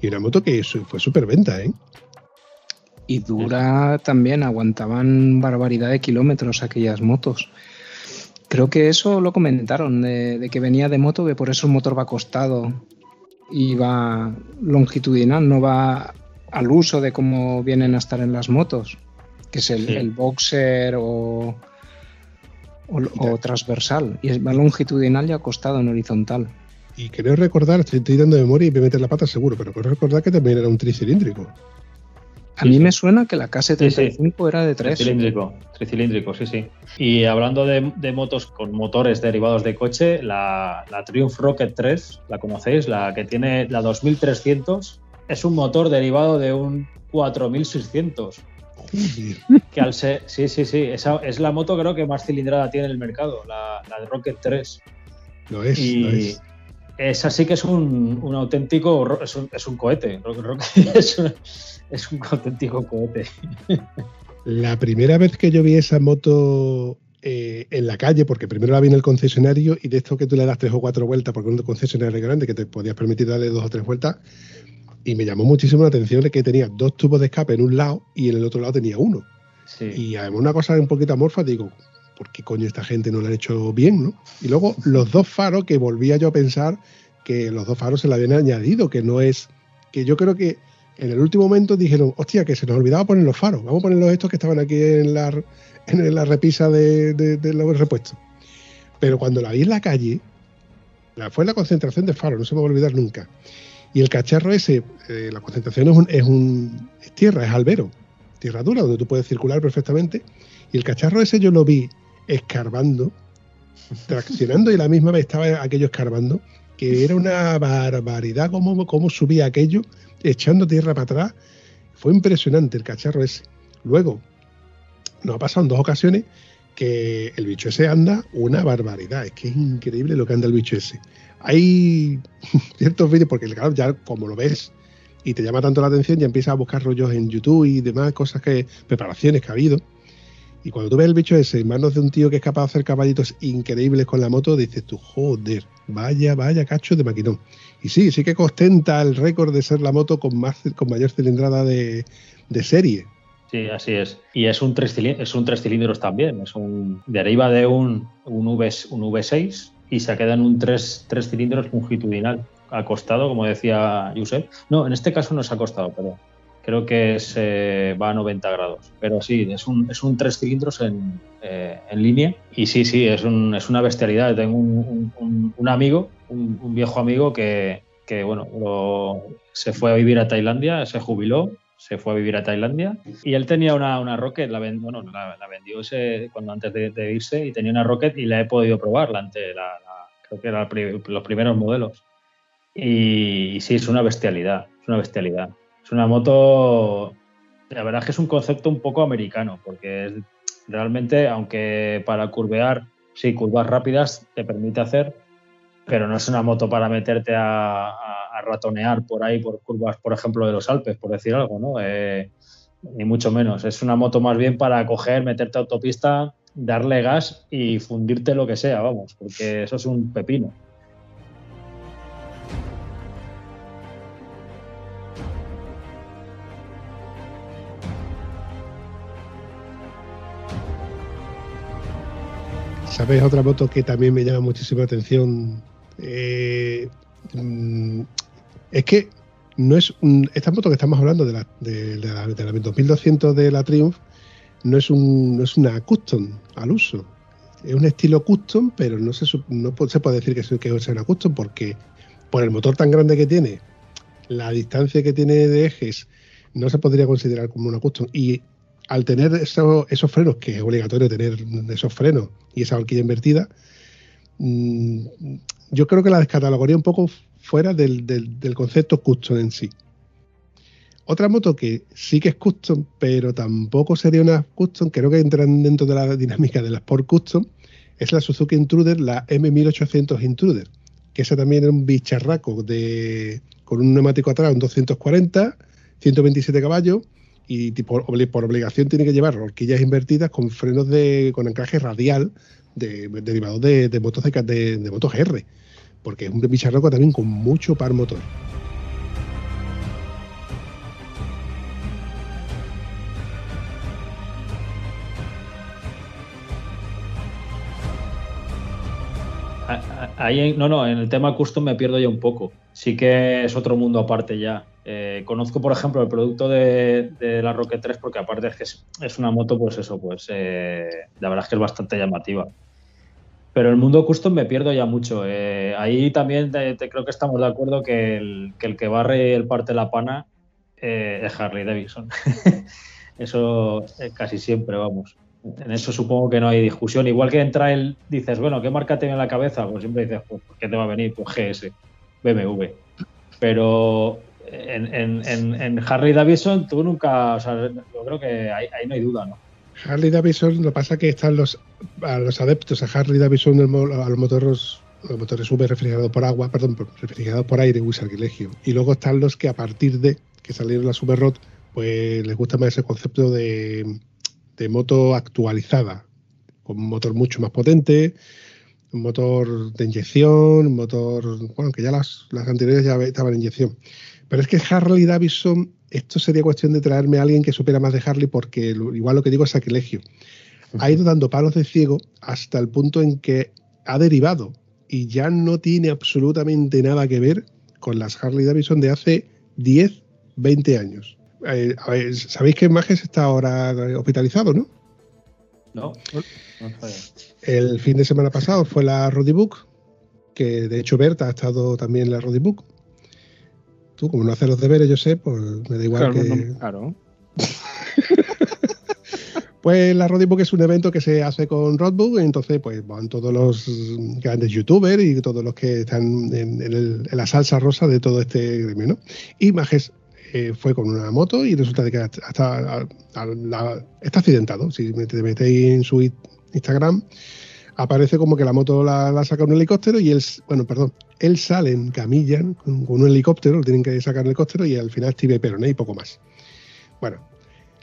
Y una moto que fue súper venta, ¿eh? Y dura también, aguantaban barbaridad de kilómetros aquellas motos. Creo que eso lo comentaron, de, de que venía de moto, que por eso el motor va acostado y va longitudinal, no va al uso de cómo vienen a estar en las motos, que es el, Sí. el boxer o, o, o transversal, y va longitudinal y acostado en horizontal. Y creo recordar, estoy tirando de memoria y me meter la pata seguro, pero creo recordar que también era un tricilíndrico. A Sí, mí sí. me suena que la K75 era de 3. Tricilíndrico, tricilíndrico, sí, sí. Y hablando de, de motos con motores derivados de coche, la, la Triumph Rocket 3, ¿la conocéis? La que tiene la 2300, es un motor derivado de un 4600. Joder. Que al ser, sí, sí, sí, esa es la moto creo que más cilindrada tiene en el mercado, la, la de Rocket 3. Lo es, Y lo es. Esa sí que es un, un auténtico, es un, es un cohete, [laughs] es un, es un auténtico cohete. La primera vez que yo vi esa moto eh, en la calle, porque primero la vi en el concesionario y de esto que tú le das tres o cuatro vueltas, porque un concesionario grande que te podías permitir darle dos o tres vueltas, y me llamó muchísimo la atención de que tenía dos tubos de escape en un lado y en el otro lado tenía uno. Sí. Y además una cosa un poquito amorfa, digo, ¿por qué coño esta gente no lo ha hecho bien, no? Y luego los dos faros, que volvía yo a pensar que los dos faros se le habían añadido, que no es, que yo creo que en el último momento dijeron, hostia, que se nos olvidaba poner los faros, vamos a poner los estos que estaban aquí en la, en la repisa de, de- los repuestos. Pero cuando la vi en la calle, fue la concentración de faros, no se me va a olvidar nunca. Y el cacharro ese, eh, la concentración es, un, es, un, es tierra, es albero, tierra dura, donde tú puedes circular perfectamente. Y el cacharro ese yo lo vi escarbando, traccionando y la misma vez estaba aquello escarbando, que era una barbaridad cómo, cómo subía aquello, echando tierra para atrás. Fue impresionante el cacharro ese. Luego, nos ha pasado en dos ocasiones que el bicho ese anda una barbaridad. Es que es increíble lo que anda el bicho ese. Hay [laughs] ciertos vídeos, porque claro, ya como lo ves y te llama tanto la atención, ya empiezas a buscar rollos en YouTube y demás, cosas que, preparaciones que ha habido. Y cuando tú ves el bicho ese en manos de un tío que es capaz de hacer caballitos increíbles con la moto, dices tú, joder, vaya, vaya cacho de maquinón. Y sí, sí que ostenta el récord de ser la moto con más con mayor cilindrada de, de serie. Sí, así es. Y es un tres, es un tres cilindros también. Es un deriva de un, un, v, un V6 y se queda en un tres, tres cilindros longitudinal, acostado, como decía Josep. No, en este caso no es acostado, pero creo que es, eh, va a 90 grados. Pero sí, es un, es un tres cilindros en, eh, en línea. Y sí, sí, es, un, es una bestialidad. Tengo un, un- un- amigo, un, viejo amigo que, que bueno, lo- se fue a vivir a Tailandia, se jubiló, se fue a vivir a Tailandia y él tenía una, una Rocket, la, ven- bueno, la, la vendió ese, cuando antes de, de irse y tenía una Rocket y la he podido probar, la, la- creo que eran los primeros modelos. Y, sí, es una bestialidad, es una bestialidad. Es una moto, la verdad es que es un concepto un poco americano, porque es- realmente, aunque para curvear, sí, curvas rápidas te permite hacer, pero no es una moto para meterte a, ratonear por ahí, por curvas, por ejemplo, de los Alpes, por decir algo, ¿no? Eh, ni mucho menos. Es una moto más bien para coger, meterte a autopista, darle gas y fundirte lo que sea, vamos, porque eso es un pepino. ¿Sabes otra moto que también me llama muchísimo la atención? Eh, mm, es que no es esta moto que estamos hablando de la, de, de la, de la 2200 de la Triumph, no es, un, no es una custom al uso. Es un estilo custom, pero no se, no se puede decir que es una custom porque por el motor tan grande que tiene, la distancia que tiene de ejes, no se podría considerar como una custom. Y al tener esos, frenos, que es obligatorio tener esos frenos y esa horquilla invertida, mm, yo creo que la descatalogaría un poco fuera del, concepto custom en sí. Otra moto que sí que es custom, pero tampoco sería una custom, creo que entran dentro de la dinámica de la Sport Custom, es la Suzuki Intruder, la M1800 Intruder, que esa también es un bicharraco de, con un neumático atrás, un 240, 127 caballos, y tipo, por obligación tiene que llevar horquillas invertidas con frenos de con anclaje radial de, derivados de, de motos de, de motos GR, porque es un bicharraco también con mucho par motor. Ahí, no, no, en el tema custom me pierdo ya un poco. Sí que es otro mundo aparte ya. Eh, conozco, por ejemplo, el producto de, de la Rocket 3 porque aparte es que es, una moto, pues eso, pues eh, la verdad es que es bastante llamativa. Pero el mundo custom me pierdo ya mucho. Eh, ahí también creo que estamos de acuerdo que el que, el que barre el parte la pana eh, es Harley Davidson. [laughs] eso eh, casi siempre, vamos. En eso supongo que no hay discusión. Igual que en trail dices, bueno, ¿qué marca tiene en la cabeza? Pues siempre dices, pues, ¿qué te va a venir? Pues GS, BMW. Pero en, en- Harley Davidson tú nunca, o sea, yo creo que ahí, no hay duda, ¿no? Harley Davidson, lo que pasa que están los, a los adeptos a Harley Davidson, a los motores, los motores V refrigerados por agua, perdón, refrigerados por aire, uy, sacrilegio. Y luego están los que a partir de que salieron las Super Rod, pues les gusta más ese concepto de, de moto actualizada, con un motor mucho más potente, un motor de inyección, un motor, bueno, que ya las, las anteriores ya estaban en inyección. Pero es que Harley Davidson, esto sería cuestión de traerme a alguien que supiera más de Harley, porque lo- igual lo que digo es sacrilegio. Ha ido dando palos de ciego hasta el punto en que ha derivado y ya no tiene absolutamente nada que ver con las Harley Davidson de hace 10, 20 años. Eh, a ver, Sabéis que Majes está ahora hospitalizado, ¿no? ¿No? El fin de semana pasado fue la Roddy Book, que de hecho Berta ha estado también en la Roddy Book. Tú, como no haces los deberes, yo sé, pues me da igual Claro, que. no- claro. [laughs] [laughs] Pues la Roddy Book es un evento que se hace con Roadbook, y entonces pues van todos los grandes youtubers y todos los que están en, en el- en la salsa rosa de todo este gremio, ¿no? Y Majes eh, fue con una moto y resulta de que está accidentado. Si te metéis en su Instagram, aparece como que la moto la, la saca un helicóptero y él, bueno, perdón, él sale en camilla con, un helicóptero, lo tienen que sacar en helicóptero y al final y peroné y poco más. Bueno,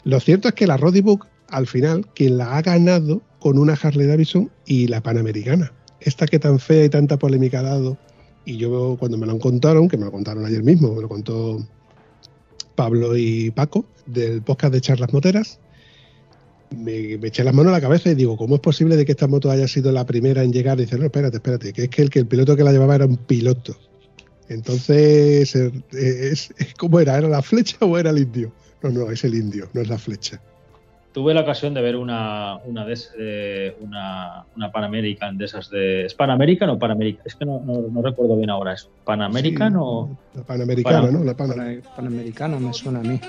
lo cierto es que la Book, al final, quien la ha ganado con una Harley Davidson y la Panamericana. Esta que tan fea y tanta polémica ha dado. Y yo cuando me lo contaron, que me lo contaron ayer mismo, me lo contó Pablo y Paco, del podcast de Charlas Moteras, me, eché las manos a la cabeza y digo, ¿cómo es posible de que esta moto haya sido la primera en llegar? Y dice, no, espérate, espérate, que es que el, que el piloto que la llevaba era un piloto. Entonces, eh, es, es- ¿cómo era? ¿Era la flecha o era el indio? No, no, es el indio, no es la flecha. Tuve la ocasión de ver una, una, de es- eh, una, una Pan American de esas de. ¿Es Pan American o Pan American? Es que no, no, no recuerdo bien ahora eso. ¿Pan American Sí, o.? La Panamericana, Pana- ¿no? La Pana- Panamericana me suena a mí.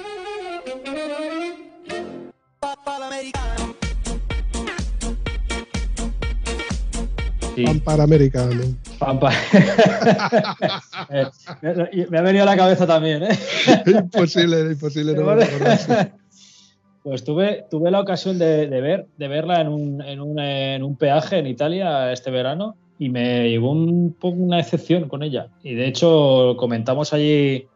Sí, Pan Panamericano. Pan- Pan- [laughs] Eh, me, me ha venido a la cabeza también, ¿eh? [laughs] imposible, era imposible no [laughs] acordarse. Pues tuve, tuve la ocasión de, ver, de verla en un, en, un, en un peaje en Italia este verano y me llevó un poco una excepción con ella. Y de hecho comentamos allí,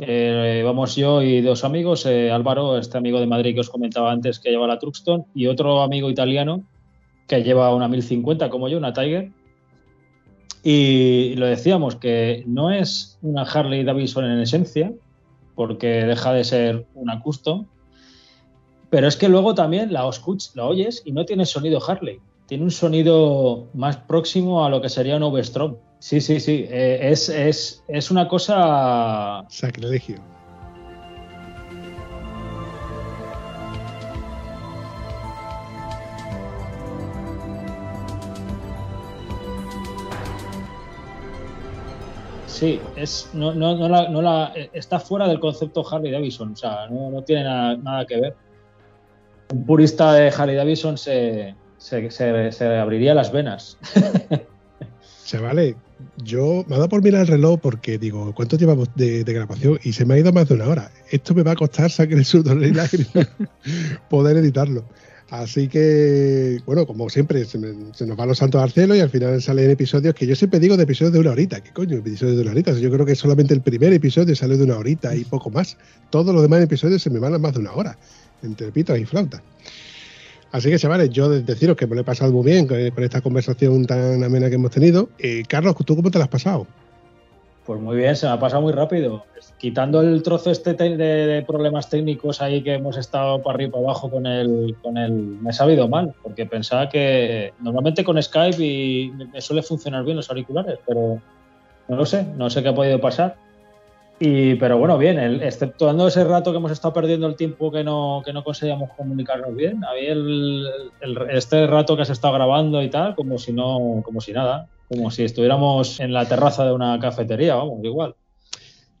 eh, vamos yo y dos amigos, eh, Álvaro, este amigo de Madrid que os comentaba antes que lleva la Truxton, y otro amigo italiano que lleva una 1050 como yo, una Tiger. Y lo decíamos que no es una Harley Davidson en esencia, porque deja de ser una custom, pero es que luego también la, escuch- la oyes y no tiene sonido Harley. Tiene un sonido más próximo a lo que sería un Overstrom. Sí, sí, sí. eh, es, es, es una cosa. Sacrilegio. Sí, es, no, no, no la, no la- eh, está fuera del concepto Harley Davidson, o sea, no, no tiene nada, nada que ver. Un purista de Harley Davidson se, se, se- abriría las venas. Chavales, yo me ha dado por mirar el reloj porque digo, ¿cuánto llevamos de, grabación? Y se me ha ido más de una hora. Esto me va a costar sangre, sudor y [laughs] poder editarlo. Así que, bueno, como siempre, se, nos van los santos al y al final salen episodios que yo siempre digo de episodios de una horita. ¿Qué coño? Episodios de una horita. Yo creo que solamente el primer episodio sale de una horita y poco más. Todos los demás episodios se me van a más de una hora, entre pitos y flautas. Así que, chavales, yo de- deciros que me lo he pasado muy bien con, con esta conversación tan amena que hemos tenido. Eh, Carlos, ¿tú cómo te la has pasado? Pues muy bien, se me ha pasado muy rápido. Quitando el trozo este te- de, de problemas técnicos ahí que hemos estado para arriba y para abajo con el, con el. Me he sabido mal, porque pensaba que normalmente con Skype y me suele funcionar bien los auriculares, pero no lo sé, no sé qué ha podido pasar. Y, pero bueno, bien, el, exceptuando ese rato que hemos estado perdiendo el tiempo que no, que no conseguíamos comunicarnos bien, a mí el, este rato que has estado grabando y tal, como si no, como si nada, como si estuviéramos en la terraza de una cafetería, vamos, igual.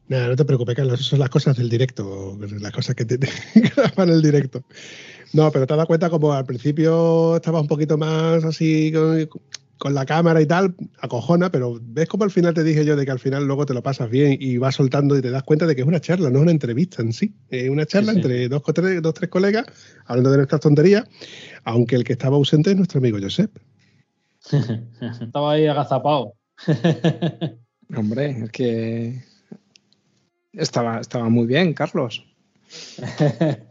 Nada, no te preocupes, Carlos, son las cosas del directo, las cosas que te [laughs] graban el directo. No, pero te das cuenta como al principio estabas un poquito más así con, la cámara y tal, acojona, pero ves como al final te dije yo de que al final luego te lo pasas bien y vas soltando y te das cuenta de que es una charla, no es una entrevista en sí. Es una charla Sí, sí. entre dos, o tres, dos, tres colegas hablando de nuestras tonterías, aunque el que estaba ausente es nuestro amigo Josep. [laughs] Estaba ahí agazapado. [laughs] Hombre, es que estaba, estaba muy bien, Carlos. [laughs]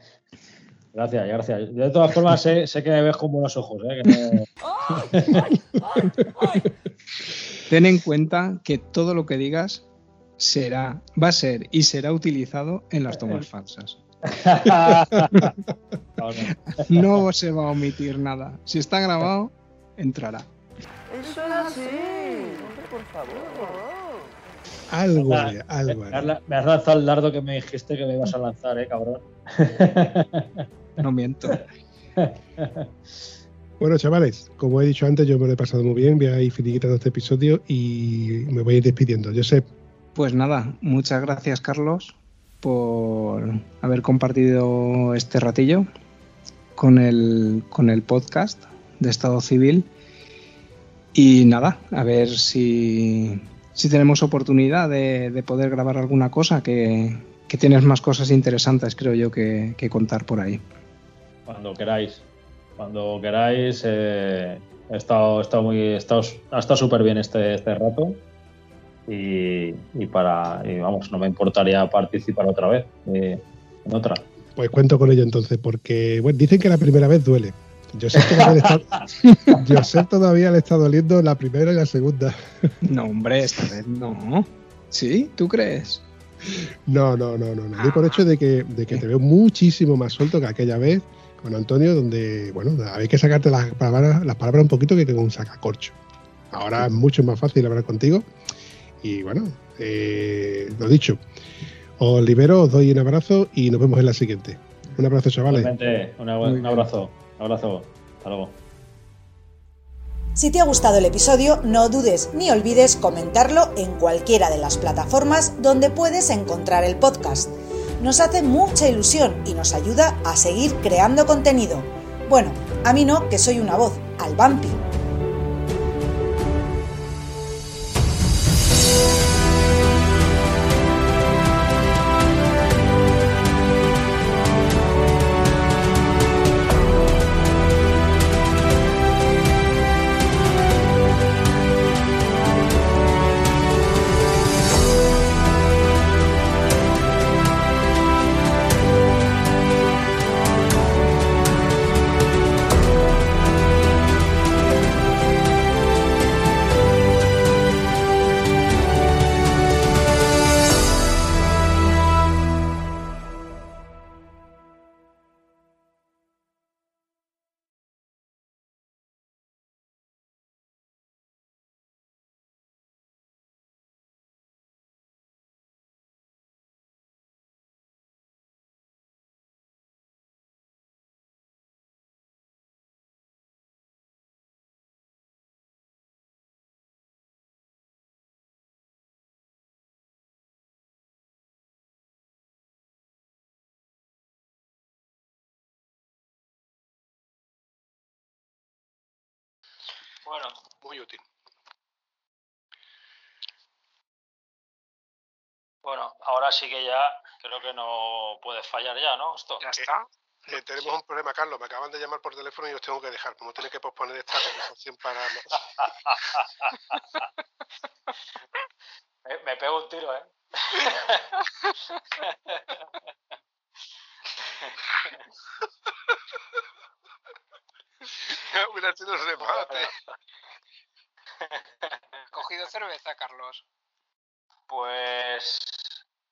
Gracias, gracias. Yo de todas formas sé, sé que me ves con buenos ojos, ¿eh? que Ten en cuenta que todo lo que digas será, va a ser y será utilizado en las tomas [laughs] falsas. [laughs] No se va a omitir nada. Si está grabado, entrará. Eso es así. Hombre, por favor. Algo, algo. me, me has lanzado el dardo que me dijiste que me ibas a lanzar, ¿eh, cabrón? [laughs] No miento. [laughs] Bueno, chavales, como he dicho antes, yo me lo he pasado muy bien. Voy a ir finiquitando este episodio y me voy a ir despidiendo. Josep, Pues nada, muchas gracias Carlos por haber compartido este ratillo con el, con el podcast de Estado Civil. Y nada, a ver si, si tenemos oportunidad de, de poder grabar alguna cosa, que, que tienes más cosas interesantes, creo yo, que, que contar por ahí. Cuando queráis. Cuando queráis. eh, he estado, he estado muy. he estado- ha estado súper bien este, este rato. Y, y para. y vamos, no me importaría participar otra vez. eh, en otra. pues cuento con ello entonces, porque bueno, dicen que la primera vez duele. Josep todavía, le está, Josep [laughs] todavía le está doliendo la primera y la segunda. No, hombre, esta vez no. ¿Sí? ¿Tú crees? No, no, no, no. no. Doy por hecho de que, de que te veo muchísimo más suelto que aquella vez con Antonio, donde, bueno, hay que sacarte las palabras, las palabras un poquito que con un sacacorcho. Ahora es mucho más fácil hablar contigo. Y bueno, eh, lo dicho. Os libero, os doy un abrazo y nos vemos en la siguiente. Un abrazo, chavales. Un abrazo. Un abrazo. Hasta luego. Si te ha gustado el episodio, no dudes ni olvides comentarlo en cualquiera de las plataformas donde puedes encontrar el podcast. Nos hace mucha ilusión y nos ayuda a seguir creando contenido. Bueno, a mí no, que soy una voz, al vampi. Bueno, Muy útil. bueno, ahora sí que ya creo que no puede fallar ya, ¿no? Esto. Ya está. Eh, tenemos un problema, Carlos. Me acaban de llamar por teléfono y os tengo que dejar. Vamos a tener que posponer esta conversación para. [laughs] me, me pego un tiro, ¿eh? [laughs] [laughs] Hubiera sido un remate. [laughs] Cogido cerveza, Carlos. Pues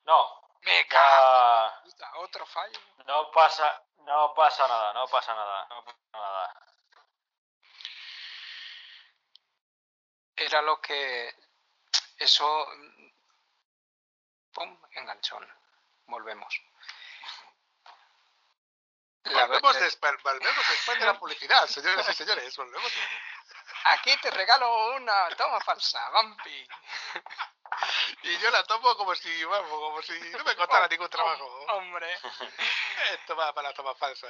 no, Me cago. puta, Otro fallo. no pasa, no pasa nada, no pasa nada, no pasa nada. Era lo que. Eso. Pum, enganchón. Volvemos. La- Volvemos, eh, después, volvemos después de la publicidad, señoras y señores. Volvemos. Aquí te regalo una toma falsa, Vampi. Y yo la tomo como si, vamos, como si no me costara ningún trabajo. Hombre. [laughs] Esto va para la toma falsa.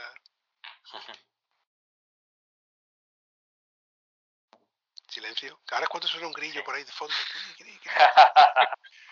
Silencio. Ahora es cuando suena un grillo por ahí de fondo. [laughs]